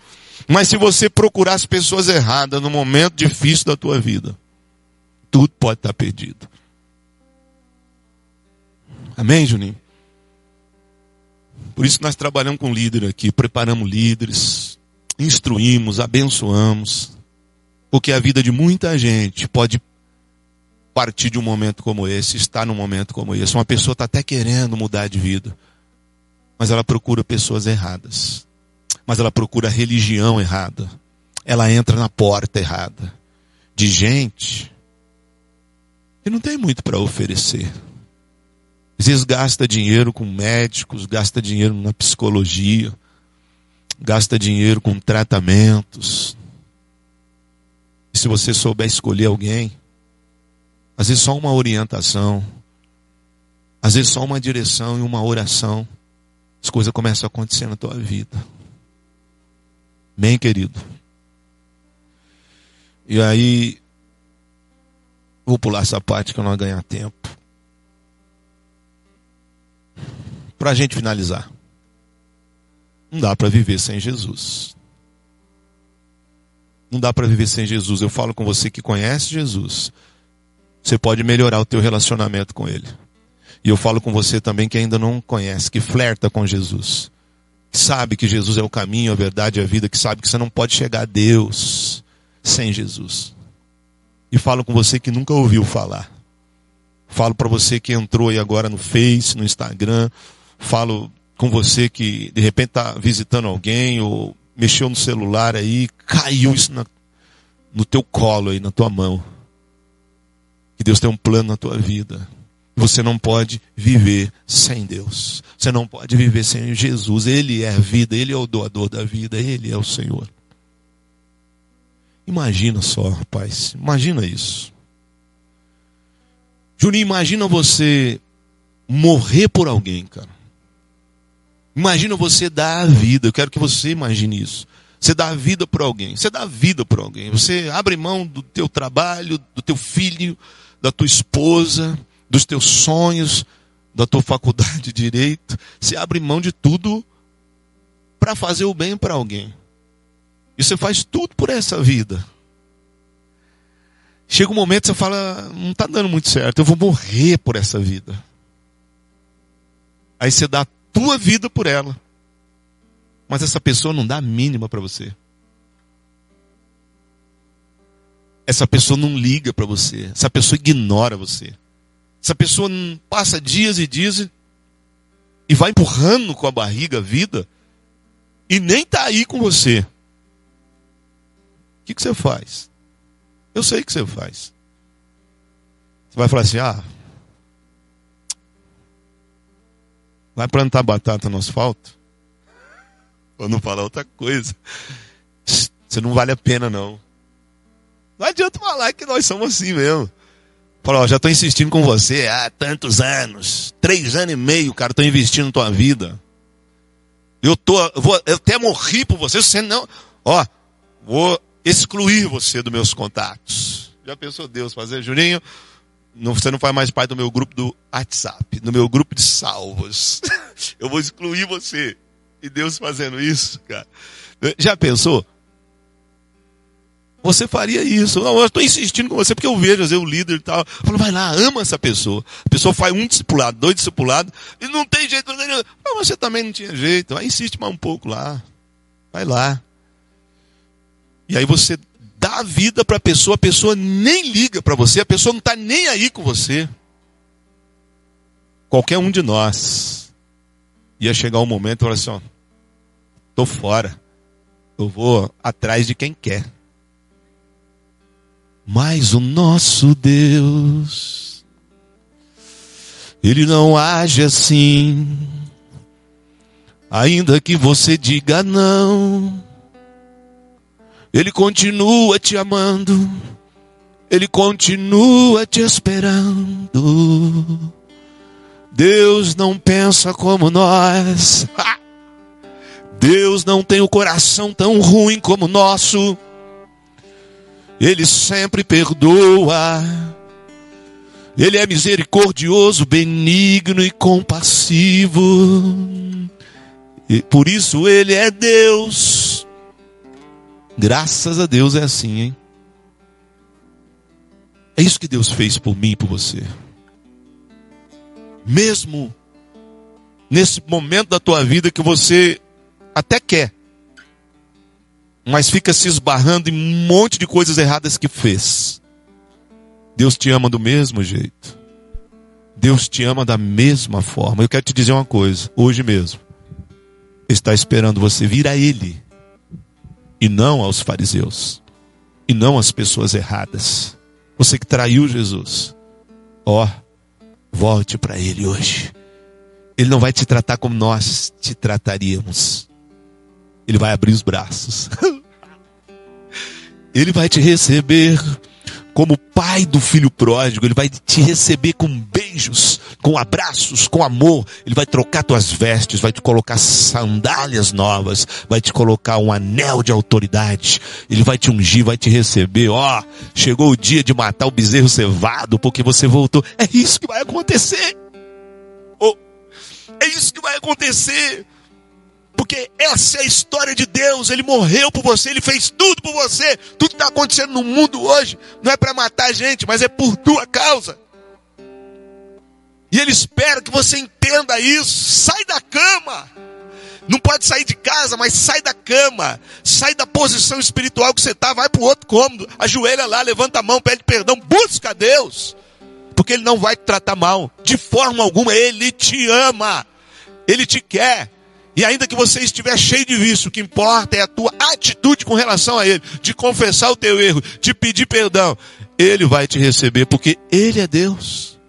Speaker 1: Mas se você procurar as pessoas erradas no momento difícil da tua vida, tudo pode estar perdido. Amém, Juninho? Por isso nós trabalhamos com líder aqui, preparamos líderes, instruímos, abençoamos, porque a vida de muita gente pode partir de um momento como esse, estar num momento como esse. Uma pessoa está até querendo mudar de vida, mas ela procura pessoas erradas mas ela procura religião errada. Ela entra na porta errada. De gente que não tem muito para oferecer. Às vezes gasta dinheiro com médicos, gasta dinheiro na psicologia, gasta dinheiro com tratamentos. E se você souber escolher alguém, às vezes só uma orientação, às vezes só uma direção e uma oração, as coisas começam a acontecer na tua vida. Bem, querido. E aí, vou pular essa parte que eu não vou ganhar tempo. Para a gente finalizar. Não dá para viver sem Jesus. Não dá para viver sem Jesus. Eu falo com você que conhece Jesus. Você pode melhorar o teu relacionamento com Ele. E eu falo com você também que ainda não conhece, que flerta com Jesus que sabe que Jesus é o caminho, a verdade e a vida, que sabe que você não pode chegar a Deus sem Jesus. E falo com você que nunca ouviu falar. Falo para você que entrou aí agora no Face, no Instagram. Falo com você que de repente está visitando alguém ou mexeu no celular aí, caiu isso na, no teu colo aí, na tua mão. Que Deus tem um plano na tua vida. Você não pode viver sem Deus. Você não pode viver sem Jesus. Ele é a vida, Ele é o doador da vida, Ele é o Senhor. Imagina só, rapaz. Imagina isso. Juninho, imagina você morrer por alguém, cara. Imagina você dar a vida. Eu quero que você imagine isso. Você dá a vida por alguém. Você dá a vida por alguém. Você abre mão do teu trabalho, do teu filho, da tua esposa dos teus sonhos, da tua faculdade de direito. Você abre mão de tudo para fazer o bem para alguém. E você faz tudo por essa vida. Chega um momento que você fala, não está dando muito certo, eu vou morrer por essa vida. Aí você dá a tua vida por ela. Mas essa pessoa não dá a mínima para você. Essa pessoa não liga para você. Essa pessoa ignora você. Essa pessoa passa dias e dias e vai empurrando com a barriga a vida e nem está aí com você. O que, que você faz? Eu sei o que você faz. Você vai falar assim: ah, vai plantar batata no asfalto? Ou não falar outra coisa? Você não vale a pena, não. Não adianta falar que nós somos assim mesmo. Falou, já estou insistindo com você há tantos anos. Três anos e meio, cara, estou investindo na tua vida. Eu, tô, vou, eu até morri por você, você não. Ó, vou excluir você dos meus contatos. Já pensou Deus fazer, Juninho? Não, você não faz mais parte do meu grupo do WhatsApp, do meu grupo de salvos. [laughs] eu vou excluir você. E Deus fazendo isso, cara. Já pensou? Você faria isso. Não, eu estou insistindo com você porque eu vejo, às vezes, o líder e tal. Eu falo, vai lá, ama essa pessoa. A pessoa faz um discipulado, dois discipulados, e não tem jeito. Não, não, você também não tinha jeito. Aí insiste mais um pouco lá. Vai lá. E aí você dá a vida para a pessoa, a pessoa nem liga para você, a pessoa não está nem aí com você. Qualquer um de nós ia chegar um momento e falar assim: ó, tô fora. Eu vou atrás de quem quer. Mas o nosso Deus, Ele não age assim. Ainda que você diga não, Ele continua te amando, Ele continua te esperando. Deus não pensa como nós. [laughs] Deus não tem o coração tão ruim como o nosso. Ele sempre perdoa. Ele é misericordioso, benigno e compassivo. E por isso ele é Deus. Graças a Deus é assim, hein? É isso que Deus fez por mim e por você. Mesmo nesse momento da tua vida que você até quer, mas fica se esbarrando em um monte de coisas erradas que fez. Deus te ama do mesmo jeito. Deus te ama da mesma forma. Eu quero te dizer uma coisa, hoje mesmo. Está esperando você vir a Ele e não aos fariseus e não às pessoas erradas. Você que traiu Jesus, ó, volte para Ele hoje. Ele não vai te tratar como nós te trataríamos. Ele vai abrir os braços. [laughs] Ele vai te receber como pai do filho pródigo, ele vai te receber com beijos, com abraços, com amor. Ele vai trocar tuas vestes, vai te colocar sandálias novas, vai te colocar um anel de autoridade. Ele vai te ungir, vai te receber. Ó, oh, chegou o dia de matar o bezerro cevado porque você voltou. É isso que vai acontecer. Oh, é isso que vai acontecer. Porque essa é a história de Deus. Ele morreu por você, ele fez tudo por você. Tudo que está acontecendo no mundo hoje não é para matar a gente, mas é por tua causa. E ele espera que você entenda isso. Sai da cama. Não pode sair de casa, mas sai da cama. Sai da posição espiritual que você está. Vai para o outro cômodo. Ajoelha lá, levanta a mão, pede perdão. Busca a Deus. Porque Ele não vai te tratar mal. De forma alguma. Ele te ama. Ele te quer. E ainda que você estiver cheio de vício, o que importa é a tua atitude com relação a Ele, de confessar o teu erro, de pedir perdão. Ele vai te receber, porque Ele é Deus.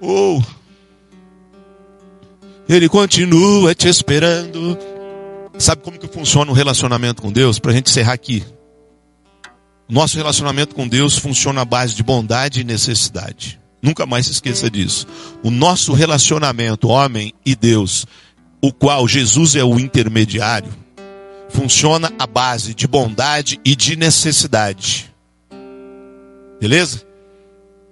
Speaker 1: Ou oh. Ele continua te esperando. Sabe como que funciona o relacionamento com Deus? Para a gente encerrar aqui. Nosso relacionamento com Deus funciona à base de bondade e necessidade. Nunca mais se esqueça disso. O nosso relacionamento, homem e Deus, o qual Jesus é o intermediário, funciona à base de bondade e de necessidade. Beleza?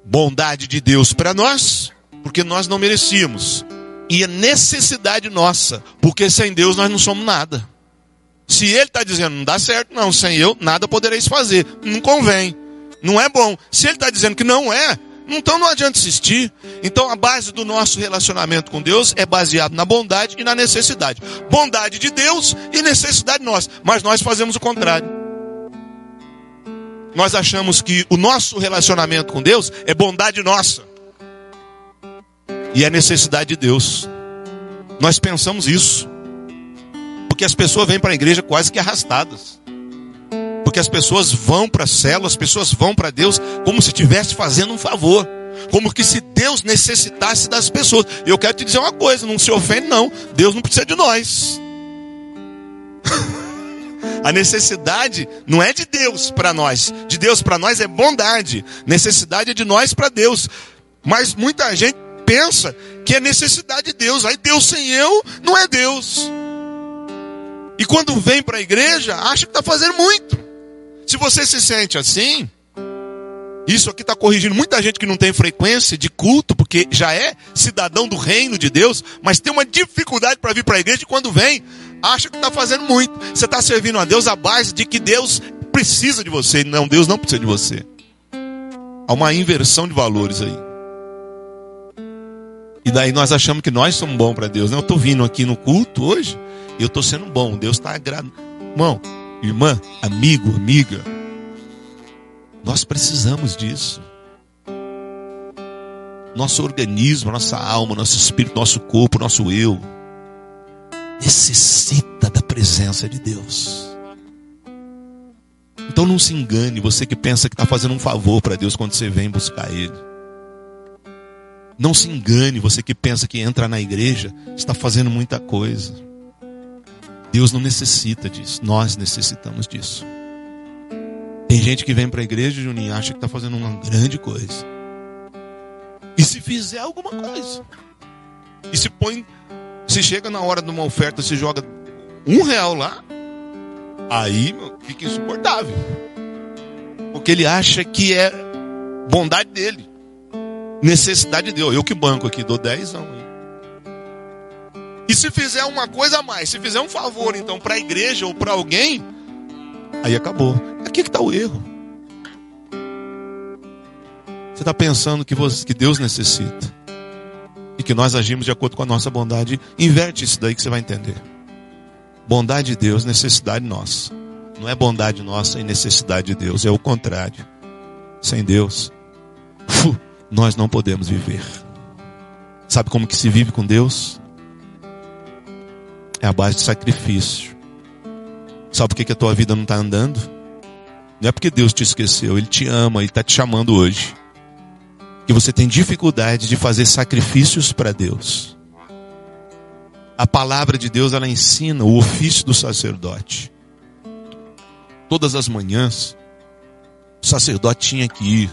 Speaker 1: Bondade de Deus para nós, porque nós não merecíamos. E a necessidade nossa, porque sem Deus nós não somos nada. Se Ele está dizendo não dá certo, não, sem eu nada podereis fazer. Não convém. Não é bom. Se Ele está dizendo que não é, então não adianta insistir. Então a base do nosso relacionamento com Deus é baseado na bondade e na necessidade. Bondade de Deus e necessidade nossa. Mas nós fazemos o contrário. Nós achamos que o nosso relacionamento com Deus é bondade nossa. E é necessidade de Deus. Nós pensamos isso. Porque as pessoas vêm para a igreja quase que arrastadas. Porque as pessoas vão para a célula, as pessoas vão para Deus como se estivesse fazendo um favor. Como que se Deus necessitasse das pessoas. Eu quero te dizer uma coisa, não se ofende não. Deus não precisa de nós. [laughs] A necessidade não é de Deus para nós. De Deus para nós é bondade. Necessidade é de nós para Deus. Mas muita gente pensa que é necessidade de Deus. Aí Deus sem eu não é Deus. E quando vem para a igreja, acha que está fazendo muito. Se você se sente assim, isso aqui está corrigindo muita gente que não tem frequência de culto, porque já é cidadão do reino de Deus, mas tem uma dificuldade para vir para a igreja e quando vem, acha que está fazendo muito. Você está servindo a Deus à base de que Deus precisa de você. Não, Deus não precisa de você. Há uma inversão de valores aí. E daí nós achamos que nós somos bons para Deus. Eu estou vindo aqui no culto hoje eu estou sendo bom. Deus está agradando. Irmão, irmã, amigo, amiga, nós precisamos disso. Nosso organismo, nossa alma, nosso espírito, nosso corpo, nosso eu necessita da presença de Deus. Então não se engane, você que pensa que está fazendo um favor para Deus quando você vem buscar Ele. Não se engane, você que pensa que entra na igreja está fazendo muita coisa. Deus não necessita disso, nós necessitamos disso. Tem gente que vem para a igreja, Juninho, acha que está fazendo uma grande coisa. E se fizer alguma coisa, e se põe, se chega na hora de uma oferta, se joga um real lá, aí fica insuportável. Porque ele acha que é bondade dele, necessidade de Deus. Eu que banco aqui, dou 10 não. E se fizer uma coisa a mais, se fizer um favor então para a igreja ou para alguém, aí acabou. Aqui que está o erro. Você está pensando que, você, que Deus necessita e que nós agimos de acordo com a nossa bondade. Inverte isso daí que você vai entender. Bondade de Deus, necessidade nossa. Não é bondade nossa e necessidade de Deus, é o contrário. Sem Deus, nós não podemos viver. Sabe como que se vive com Deus? É a base de sacrifício. Sabe por que, que a tua vida não está andando? Não é porque Deus te esqueceu, Ele te ama, Ele está te chamando hoje. Que você tem dificuldade de fazer sacrifícios para Deus. A palavra de Deus, ela ensina o ofício do sacerdote. Todas as manhãs, o sacerdote tinha que ir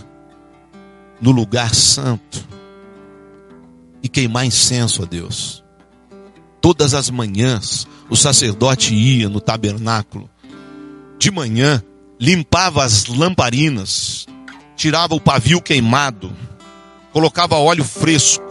Speaker 1: no lugar santo e queimar incenso a Deus. Todas as manhãs, o sacerdote ia no tabernáculo. De manhã, limpava as lamparinas, tirava o pavio queimado, colocava óleo fresco.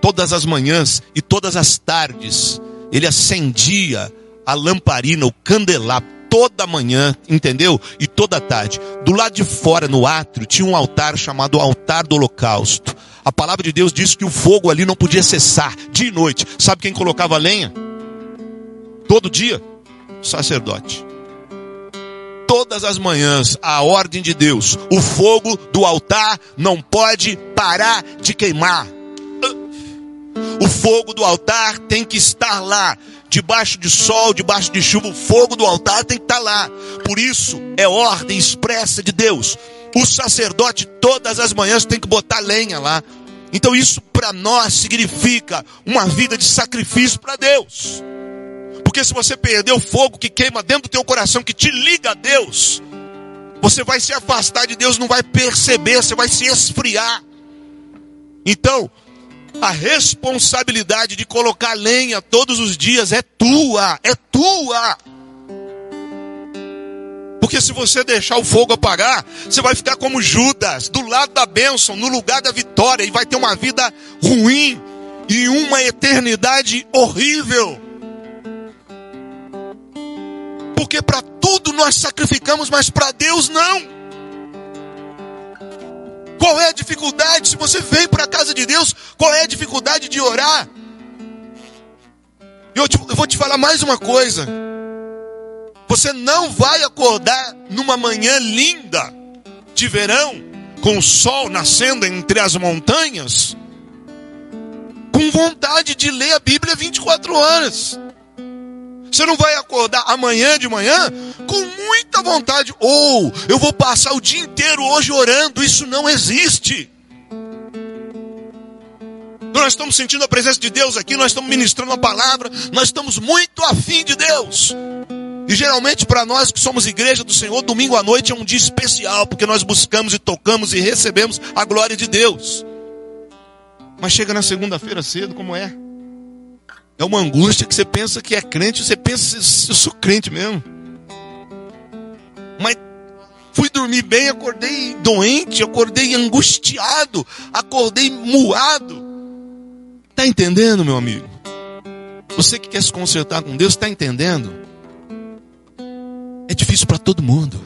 Speaker 1: Todas as manhãs e todas as tardes, ele acendia a lamparina, o candelabro toda manhã, entendeu? E toda tarde. Do lado de fora, no átrio, tinha um altar chamado altar do holocausto. A palavra de Deus diz que o fogo ali não podia cessar, dia e noite. Sabe quem colocava lenha? Todo dia? Sacerdote. Todas as manhãs, a ordem de Deus, o fogo do altar não pode parar de queimar. O fogo do altar tem que estar lá debaixo de sol, debaixo de chuva, o fogo do altar tem que estar lá. Por isso, é ordem expressa de Deus. O sacerdote, todas as manhãs, tem que botar lenha lá. Então, isso para nós significa uma vida de sacrifício para Deus. Porque se você perder o fogo que queima dentro do teu coração, que te liga a Deus, você vai se afastar de Deus, não vai perceber, você vai se esfriar. Então, a responsabilidade de colocar lenha todos os dias é tua, é tua. Porque se você deixar o fogo apagar, você vai ficar como Judas, do lado da bênção, no lugar da vitória, e vai ter uma vida ruim e uma eternidade horrível. Porque para tudo nós sacrificamos, mas para Deus não. Qual é a dificuldade? Se você vem para a casa de Deus, qual é a dificuldade de orar? Eu, te, eu vou te falar mais uma coisa. Você não vai acordar numa manhã linda de verão, com o sol nascendo entre as montanhas, com vontade de ler a Bíblia 24 horas. Você não vai acordar amanhã de manhã com muita vontade, ou oh, eu vou passar o dia inteiro hoje orando. Isso não existe. Nós estamos sentindo a presença de Deus aqui, nós estamos ministrando a palavra, nós estamos muito afim de Deus. E geralmente para nós que somos igreja do Senhor, domingo à noite é um dia especial, porque nós buscamos e tocamos e recebemos a glória de Deus. Mas chega na segunda-feira cedo, como é? É uma angústia que você pensa que é crente, você pensa, eu sou crente mesmo. Mas fui dormir bem, acordei doente, acordei angustiado, acordei moado. Está entendendo, meu amigo? Você que quer se consertar com Deus, está entendendo? É difícil para todo mundo.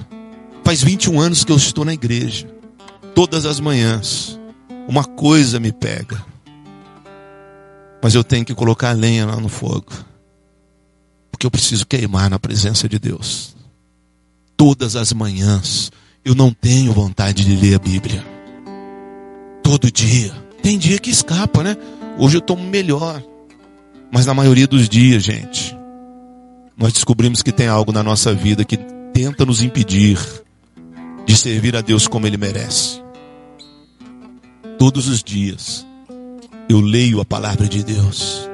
Speaker 1: Faz 21 anos que eu estou na igreja. Todas as manhãs, uma coisa me pega mas eu tenho que colocar lenha lá no fogo. Porque eu preciso queimar na presença de Deus. Todas as manhãs eu não tenho vontade de ler a Bíblia. Todo dia. Tem dia que escapa, né? Hoje eu estou melhor. Mas na maioria dos dias, gente, nós descobrimos que tem algo na nossa vida que tenta nos impedir de servir a Deus como Ele merece. Todos os dias eu leio a palavra de Deus.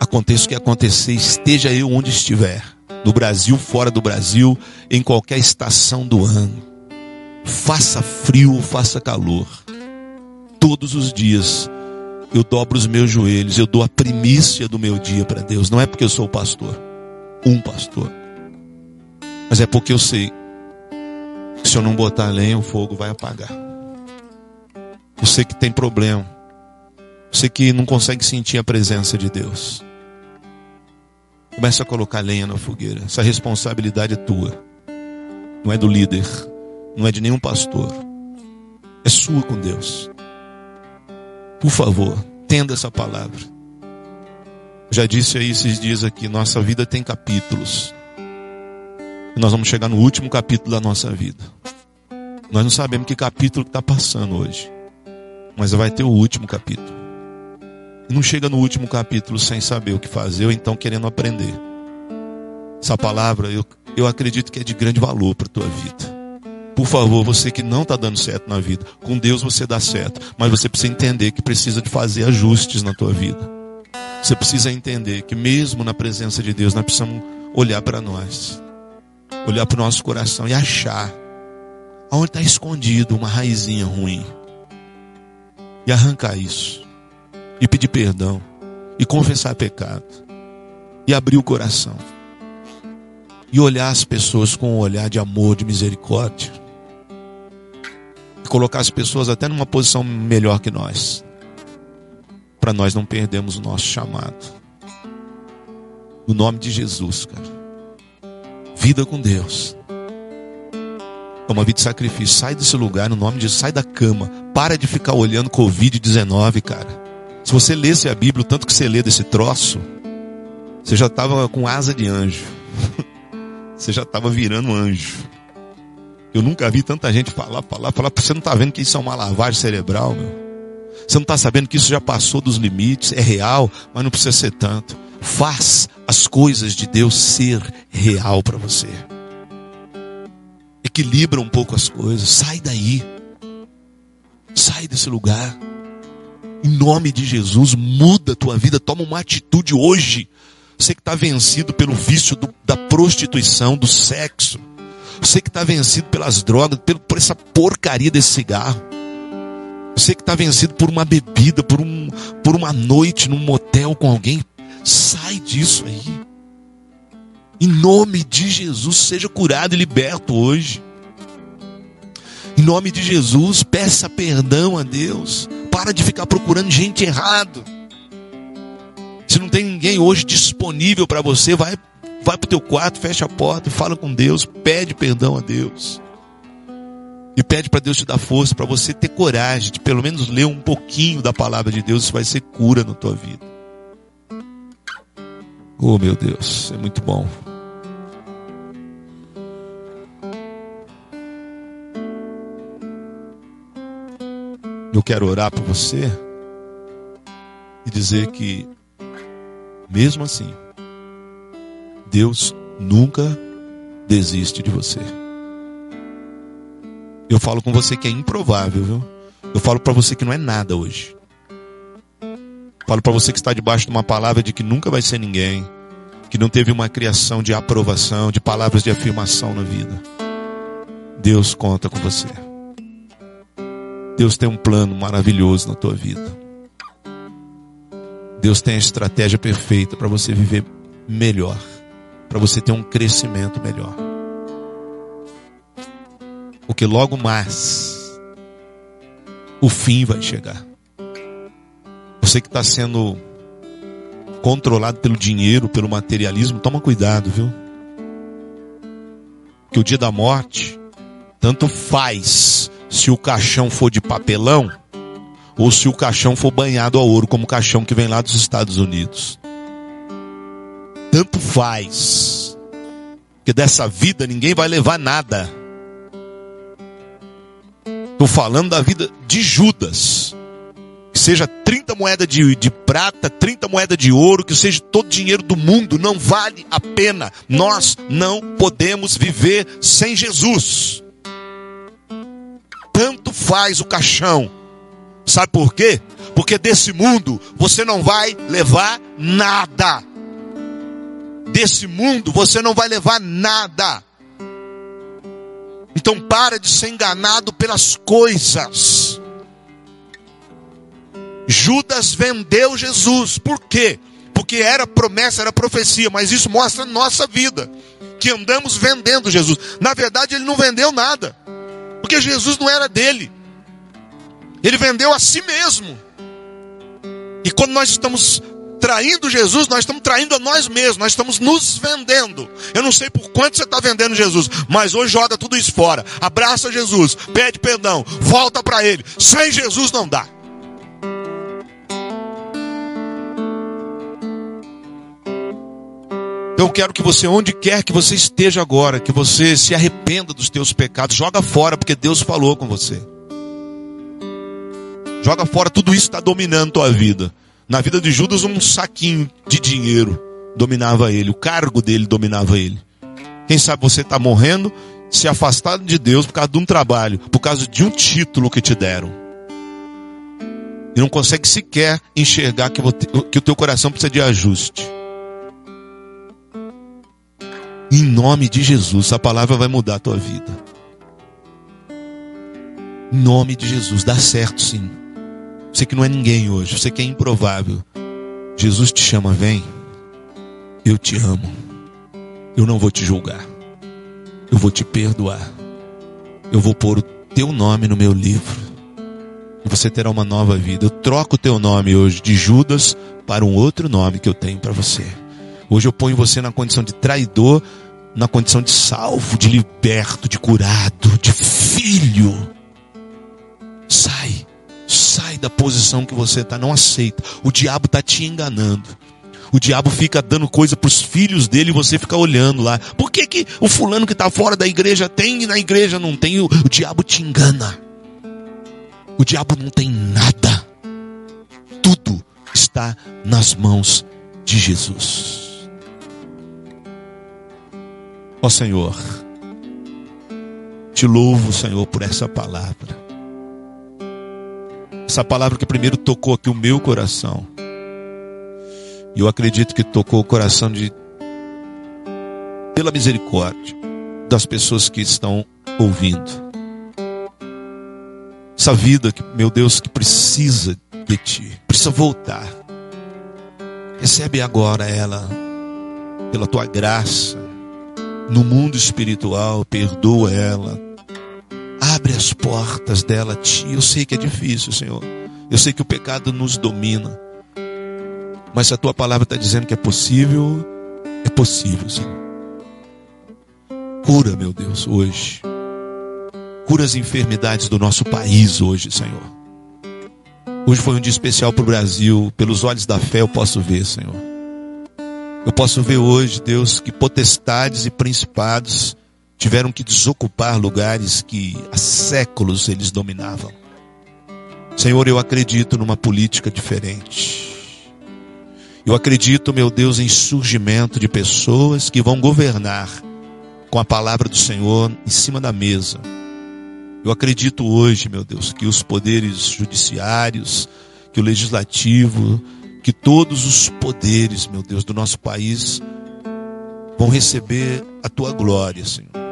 Speaker 1: Aconteça o que acontecer, esteja eu onde estiver. no Brasil, fora do Brasil, em qualquer estação do ano. Faça frio, faça calor. Todos os dias eu dobro os meus joelhos, eu dou a primícia do meu dia para Deus. Não é porque eu sou pastor, um pastor, mas é porque eu sei que se eu não botar lenha, o fogo vai apagar. Eu sei que tem problema. Eu sei que não consegue sentir a presença de Deus. Comece a colocar lenha na fogueira. Essa responsabilidade é tua. Não é do líder. Não é de nenhum pastor. É sua com Deus. Por favor, tenda essa palavra. Já disse aí esses dias aqui, nossa vida tem capítulos. E nós vamos chegar no último capítulo da nossa vida. Nós não sabemos que capítulo está passando hoje. Mas vai ter o último capítulo. E não chega no último capítulo sem saber o que fazer ou então querendo aprender. Essa palavra eu, eu acredito que é de grande valor para a tua vida. Por favor, você que não está dando certo na vida, com Deus você dá certo, mas você precisa entender que precisa de fazer ajustes na tua vida. Você precisa entender que mesmo na presença de Deus, nós precisamos olhar para nós, olhar para o nosso coração e achar aonde está escondido uma raizinha ruim. E arrancar isso. E pedir perdão. E confessar pecado. E abrir o coração. E olhar as pessoas com um olhar de amor, de misericórdia. Colocar as pessoas até numa posição melhor que nós, para nós não perdermos o nosso chamado. No nome de Jesus, cara. Vida com Deus. É uma vida de sacrifício. Sai desse lugar no nome de Jesus. Sai da cama. Para de ficar olhando Covid-19, cara. Se você lesse a Bíblia, o tanto que você lê desse troço, você já estava com asa de anjo. [laughs] você já estava virando anjo. Eu nunca vi tanta gente falar, falar, falar. Você não está vendo que isso é uma lavagem cerebral, meu? Você não está sabendo que isso já passou dos limites, é real, mas não precisa ser tanto. Faz as coisas de Deus ser real para você. Equilibra um pouco as coisas. Sai daí. Sai desse lugar. Em nome de Jesus, muda a tua vida. Toma uma atitude hoje. Você que está vencido pelo vício do, da prostituição, do sexo você que está vencido pelas drogas, por essa porcaria desse cigarro. Você que está vencido por uma bebida, por, um, por uma noite num motel com alguém. Sai disso aí. Em nome de Jesus, seja curado e liberto hoje. Em nome de Jesus, peça perdão a Deus. Para de ficar procurando gente errado. Se não tem ninguém hoje disponível para você, vai Vai para o teu quarto, fecha a porta, fala com Deus, pede perdão a Deus. E pede para Deus te dar força, para você ter coragem de pelo menos ler um pouquinho da palavra de Deus, isso vai ser cura na tua vida. Oh meu Deus, é muito bom. Eu quero orar por você e dizer que, mesmo assim, Deus nunca desiste de você. Eu falo com você que é improvável, viu? Eu falo para você que não é nada hoje. Falo para você que está debaixo de uma palavra de que nunca vai ser ninguém, que não teve uma criação de aprovação, de palavras de afirmação na vida. Deus conta com você. Deus tem um plano maravilhoso na tua vida. Deus tem a estratégia perfeita para você viver melhor para você ter um crescimento melhor. Porque logo mais o fim vai chegar. Você que está sendo controlado pelo dinheiro, pelo materialismo, toma cuidado, viu? Que o dia da morte, tanto faz se o caixão for de papelão ou se o caixão for banhado a ouro, como o caixão que vem lá dos Estados Unidos tanto faz. Que dessa vida ninguém vai levar nada. Estou falando da vida de Judas. Que seja 30 moedas de, de prata, 30 moedas de ouro, que seja todo dinheiro do mundo, não vale a pena. Nós não podemos viver sem Jesus. Tanto faz o caixão. Sabe por quê? Porque desse mundo você não vai levar nada. desse mundo, você não vai levar nada. Então para de ser enganado pelas coisas. Judas vendeu Jesus. Por quê? Porque era promessa, era profecia, mas isso mostra a nossa vida, que andamos vendendo Jesus. Na verdade, ele não vendeu nada, porque Jesus não era dele. Ele vendeu a si mesmo. E quando nós estamos traindo Jesus, nós estamos traindo a nós mesmos, nós estamos nos vendendo. Eu não sei por quanto você está vendendo Jesus, mas hoje joga tudo isso fora. Abraça Jesus, pede perdão, volta para Ele. Sem Jesus não dá. Então eu quero que você, onde quer que você esteja agora, que você se arrependa dos teus pecados, joga fora, porque Deus falou com você. Joga fora, tudo isso está dominando tua vida. Na vida de Judas, um saquinho de dinheiro dominava ele, o cargo dele dominava ele. Quem sabe você está morrendo, se afastado de Deus por causa de um trabalho, por causa de um título que te deram. E não consegue sequer enxergar que, o teu coração precisa de ajuste. Em nome de Jesus, a palavra vai mudar a tua vida. Em nome de Jesus, dá certo sim. Você que não é ninguém hoje, você que é improvável. Jesus te chama, vem. Eu te amo. Eu não vou te julgar. Eu vou te perdoar. Eu vou pôr o teu nome no meu livro. E você terá uma nova vida. Eu troco o teu nome hoje de Judas para um outro nome que eu tenho para você. Hoje eu ponho você na condição de traidor na condição de salvo, de liberto, de curado, de filho. Sai, sai da posição que você está, não aceita. O diabo está te enganando. O diabo fica dando coisa para os filhos dele e você fica olhando lá. Por que, que o fulano que está fora da igreja tem e na igreja não tem? O, o diabo te engana. O diabo não tem nada. Tudo está nas mãos de Jesus. Ó Senhor, te louvo, Senhor, por essa palavra. Essa palavra que primeiro tocou aqui o meu coração. E eu acredito que tocou o coração de pela misericórdia das pessoas que estão ouvindo. Essa vida que, meu Deus, que precisa de ti, precisa voltar. Recebe agora ela pela tua graça no mundo espiritual, perdoa ela. Abre as portas dela a ti. Eu sei que é difícil, Senhor. Eu sei que o pecado nos domina. Mas a tua palavra está dizendo que é possível, é possível, Senhor. Cura, meu Deus, hoje. Cura as enfermidades do nosso país hoje, Senhor. Hoje foi um dia especial para o Brasil. Pelos olhos da fé eu posso ver, Senhor. Eu posso ver hoje, Deus, que potestades e principados tiveram que desocupar lugares que há séculos eles dominavam. Senhor, eu acredito numa política diferente. Eu acredito, meu Deus, em surgimento de pessoas que vão governar com a palavra do Senhor em cima da mesa. Eu acredito hoje, meu Deus, que os poderes judiciários, que o legislativo, que todos os poderes, meu Deus, do nosso país vão receber a tua glória, Senhor.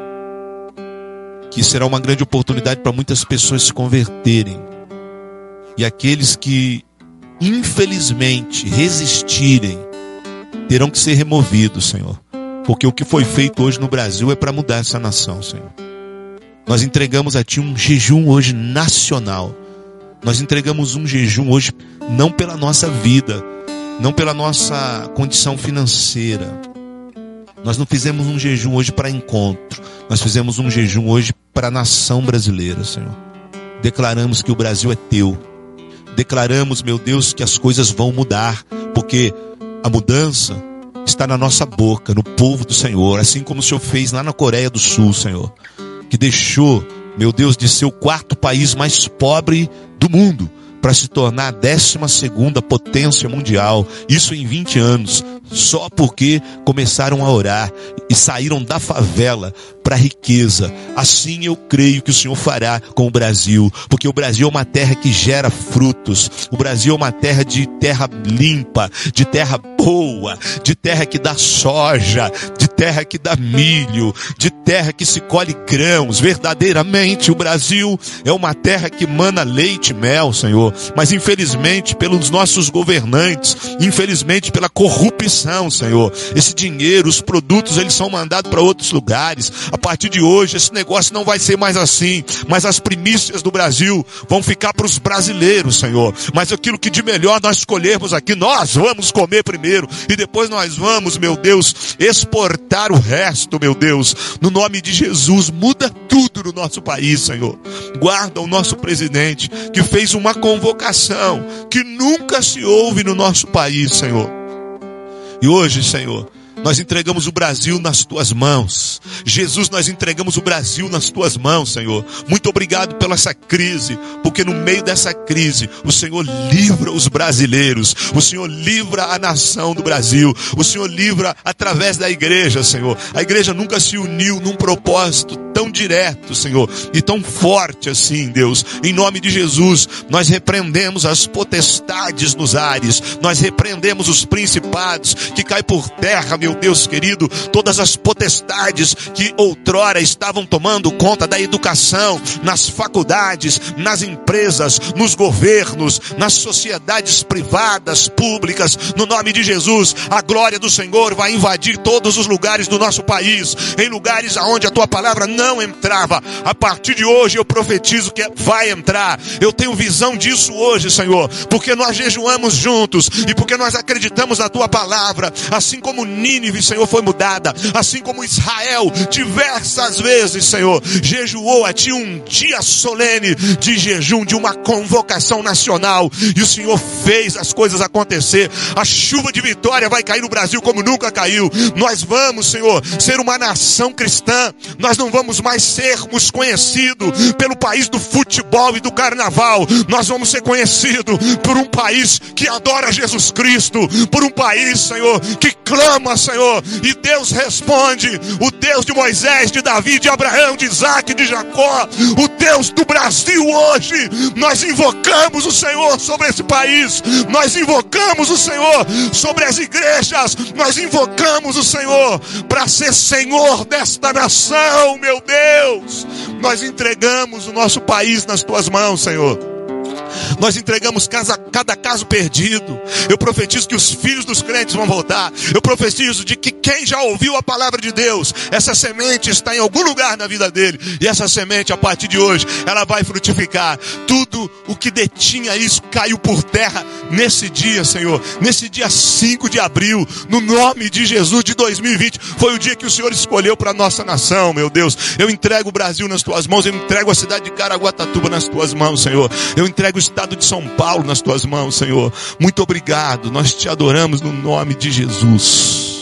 Speaker 1: Que será uma grande oportunidade para muitas pessoas se converterem. E aqueles que, infelizmente, resistirem, terão que ser removidos, Senhor. Porque o que foi feito hoje no Brasil é para mudar essa nação, Senhor. Nós entregamos a Ti um jejum hoje nacional nós entregamos um jejum hoje não pela nossa vida, não pela nossa condição financeira. Nós não fizemos um jejum hoje para encontro. Nós fizemos um jejum hoje para a nação brasileira, Senhor. Declaramos que o Brasil é teu. Declaramos, meu Deus, que as coisas vão mudar, porque a mudança está na nossa boca, no povo do Senhor, assim como o Senhor fez lá na Coreia do Sul, Senhor, que deixou, meu Deus, de ser o quarto país mais pobre do mundo para se tornar a 12 potência mundial, isso em 20 anos, só porque começaram a orar e saíram da favela para a riqueza. Assim eu creio que o Senhor fará com o Brasil, porque o Brasil é uma terra que gera frutos. O Brasil é uma terra de terra limpa, de terra boa, de terra que dá soja, de terra que dá milho, de terra que se colhe grãos. Verdadeiramente, o Brasil é uma terra que mana leite e mel, Senhor. Mas infelizmente, pelos nossos governantes, infelizmente pela corrupção, Senhor, esse dinheiro, os produtos, eles são mandados para outros lugares. A partir de hoje, esse negócio não vai ser mais assim, mas as primícias do Brasil vão ficar para os brasileiros, Senhor. Mas aquilo que de melhor nós escolhermos aqui, nós vamos comer primeiro e depois nós vamos, meu Deus, exportar o resto, meu Deus. No nome de Jesus, muda tudo no nosso país, Senhor. Guarda o nosso presidente que fez uma convocação que nunca se ouve no nosso país, Senhor. E hoje, Senhor, nós entregamos o Brasil nas tuas mãos. Jesus, nós entregamos o Brasil nas tuas mãos, Senhor. Muito obrigado pela essa crise, porque no meio dessa crise, o Senhor livra os brasileiros, o Senhor livra a nação do Brasil, o Senhor livra através da igreja, Senhor. A igreja nunca se uniu num propósito tão direto, Senhor, e tão forte assim, Deus. Em nome de Jesus, nós repreendemos as potestades nos ares, nós repreendemos os principados que caem por terra, meu Deus querido, todas as potestades que outrora estavam tomando conta da educação, nas faculdades, nas empresas, nos governos, nas sociedades privadas, públicas, no nome de Jesus, a glória do Senhor vai invadir todos os lugares do nosso país, em lugares aonde a tua palavra não entrava. A partir de hoje eu profetizo que vai entrar. Eu tenho visão disso hoje, Senhor, porque nós jejuamos juntos e porque nós acreditamos na tua palavra, assim como Nínive, Senhor, foi mudada. Assim como Israel, diversas vezes, Senhor, jejuou a Ti um dia solene de jejum, de uma convocação nacional. E o Senhor fez as coisas acontecer. A chuva de vitória vai cair no Brasil como nunca caiu. Nós vamos, Senhor, ser uma nação cristã. Nós não vamos mais sermos conhecidos pelo país do futebol e do carnaval. Nós vamos ser conhecidos por um país que adora Jesus Cristo, por um país, Senhor, que clama, Senhor. E Deus responde: o Deus de Moisés, de Davi, de Abraão, de Isaac, de Jacó, o Deus do Brasil hoje. Nós invocamos o Senhor sobre esse país, nós invocamos o Senhor sobre as igrejas, nós invocamos o Senhor para ser Senhor desta nação, meu Deus. Nós entregamos o nosso país nas tuas mãos, Senhor. Nós entregamos casa, cada caso perdido. Eu profetizo que os filhos dos crentes vão voltar. Eu profetizo de que quem já ouviu a palavra de Deus, essa semente está em algum lugar na vida dele. E essa semente, a partir de hoje, ela vai frutificar. Tudo o que detinha isso caiu por terra nesse dia, Senhor. Nesse dia 5 de abril, no nome de Jesus de 2020. Foi o dia que o Senhor escolheu para a nossa nação, meu Deus. Eu entrego o Brasil nas tuas mãos. Eu entrego a cidade de Caraguatatuba nas tuas mãos, Senhor. Eu entrego estado de São Paulo nas tuas mãos, Senhor. Muito obrigado. Nós te adoramos no nome de Jesus.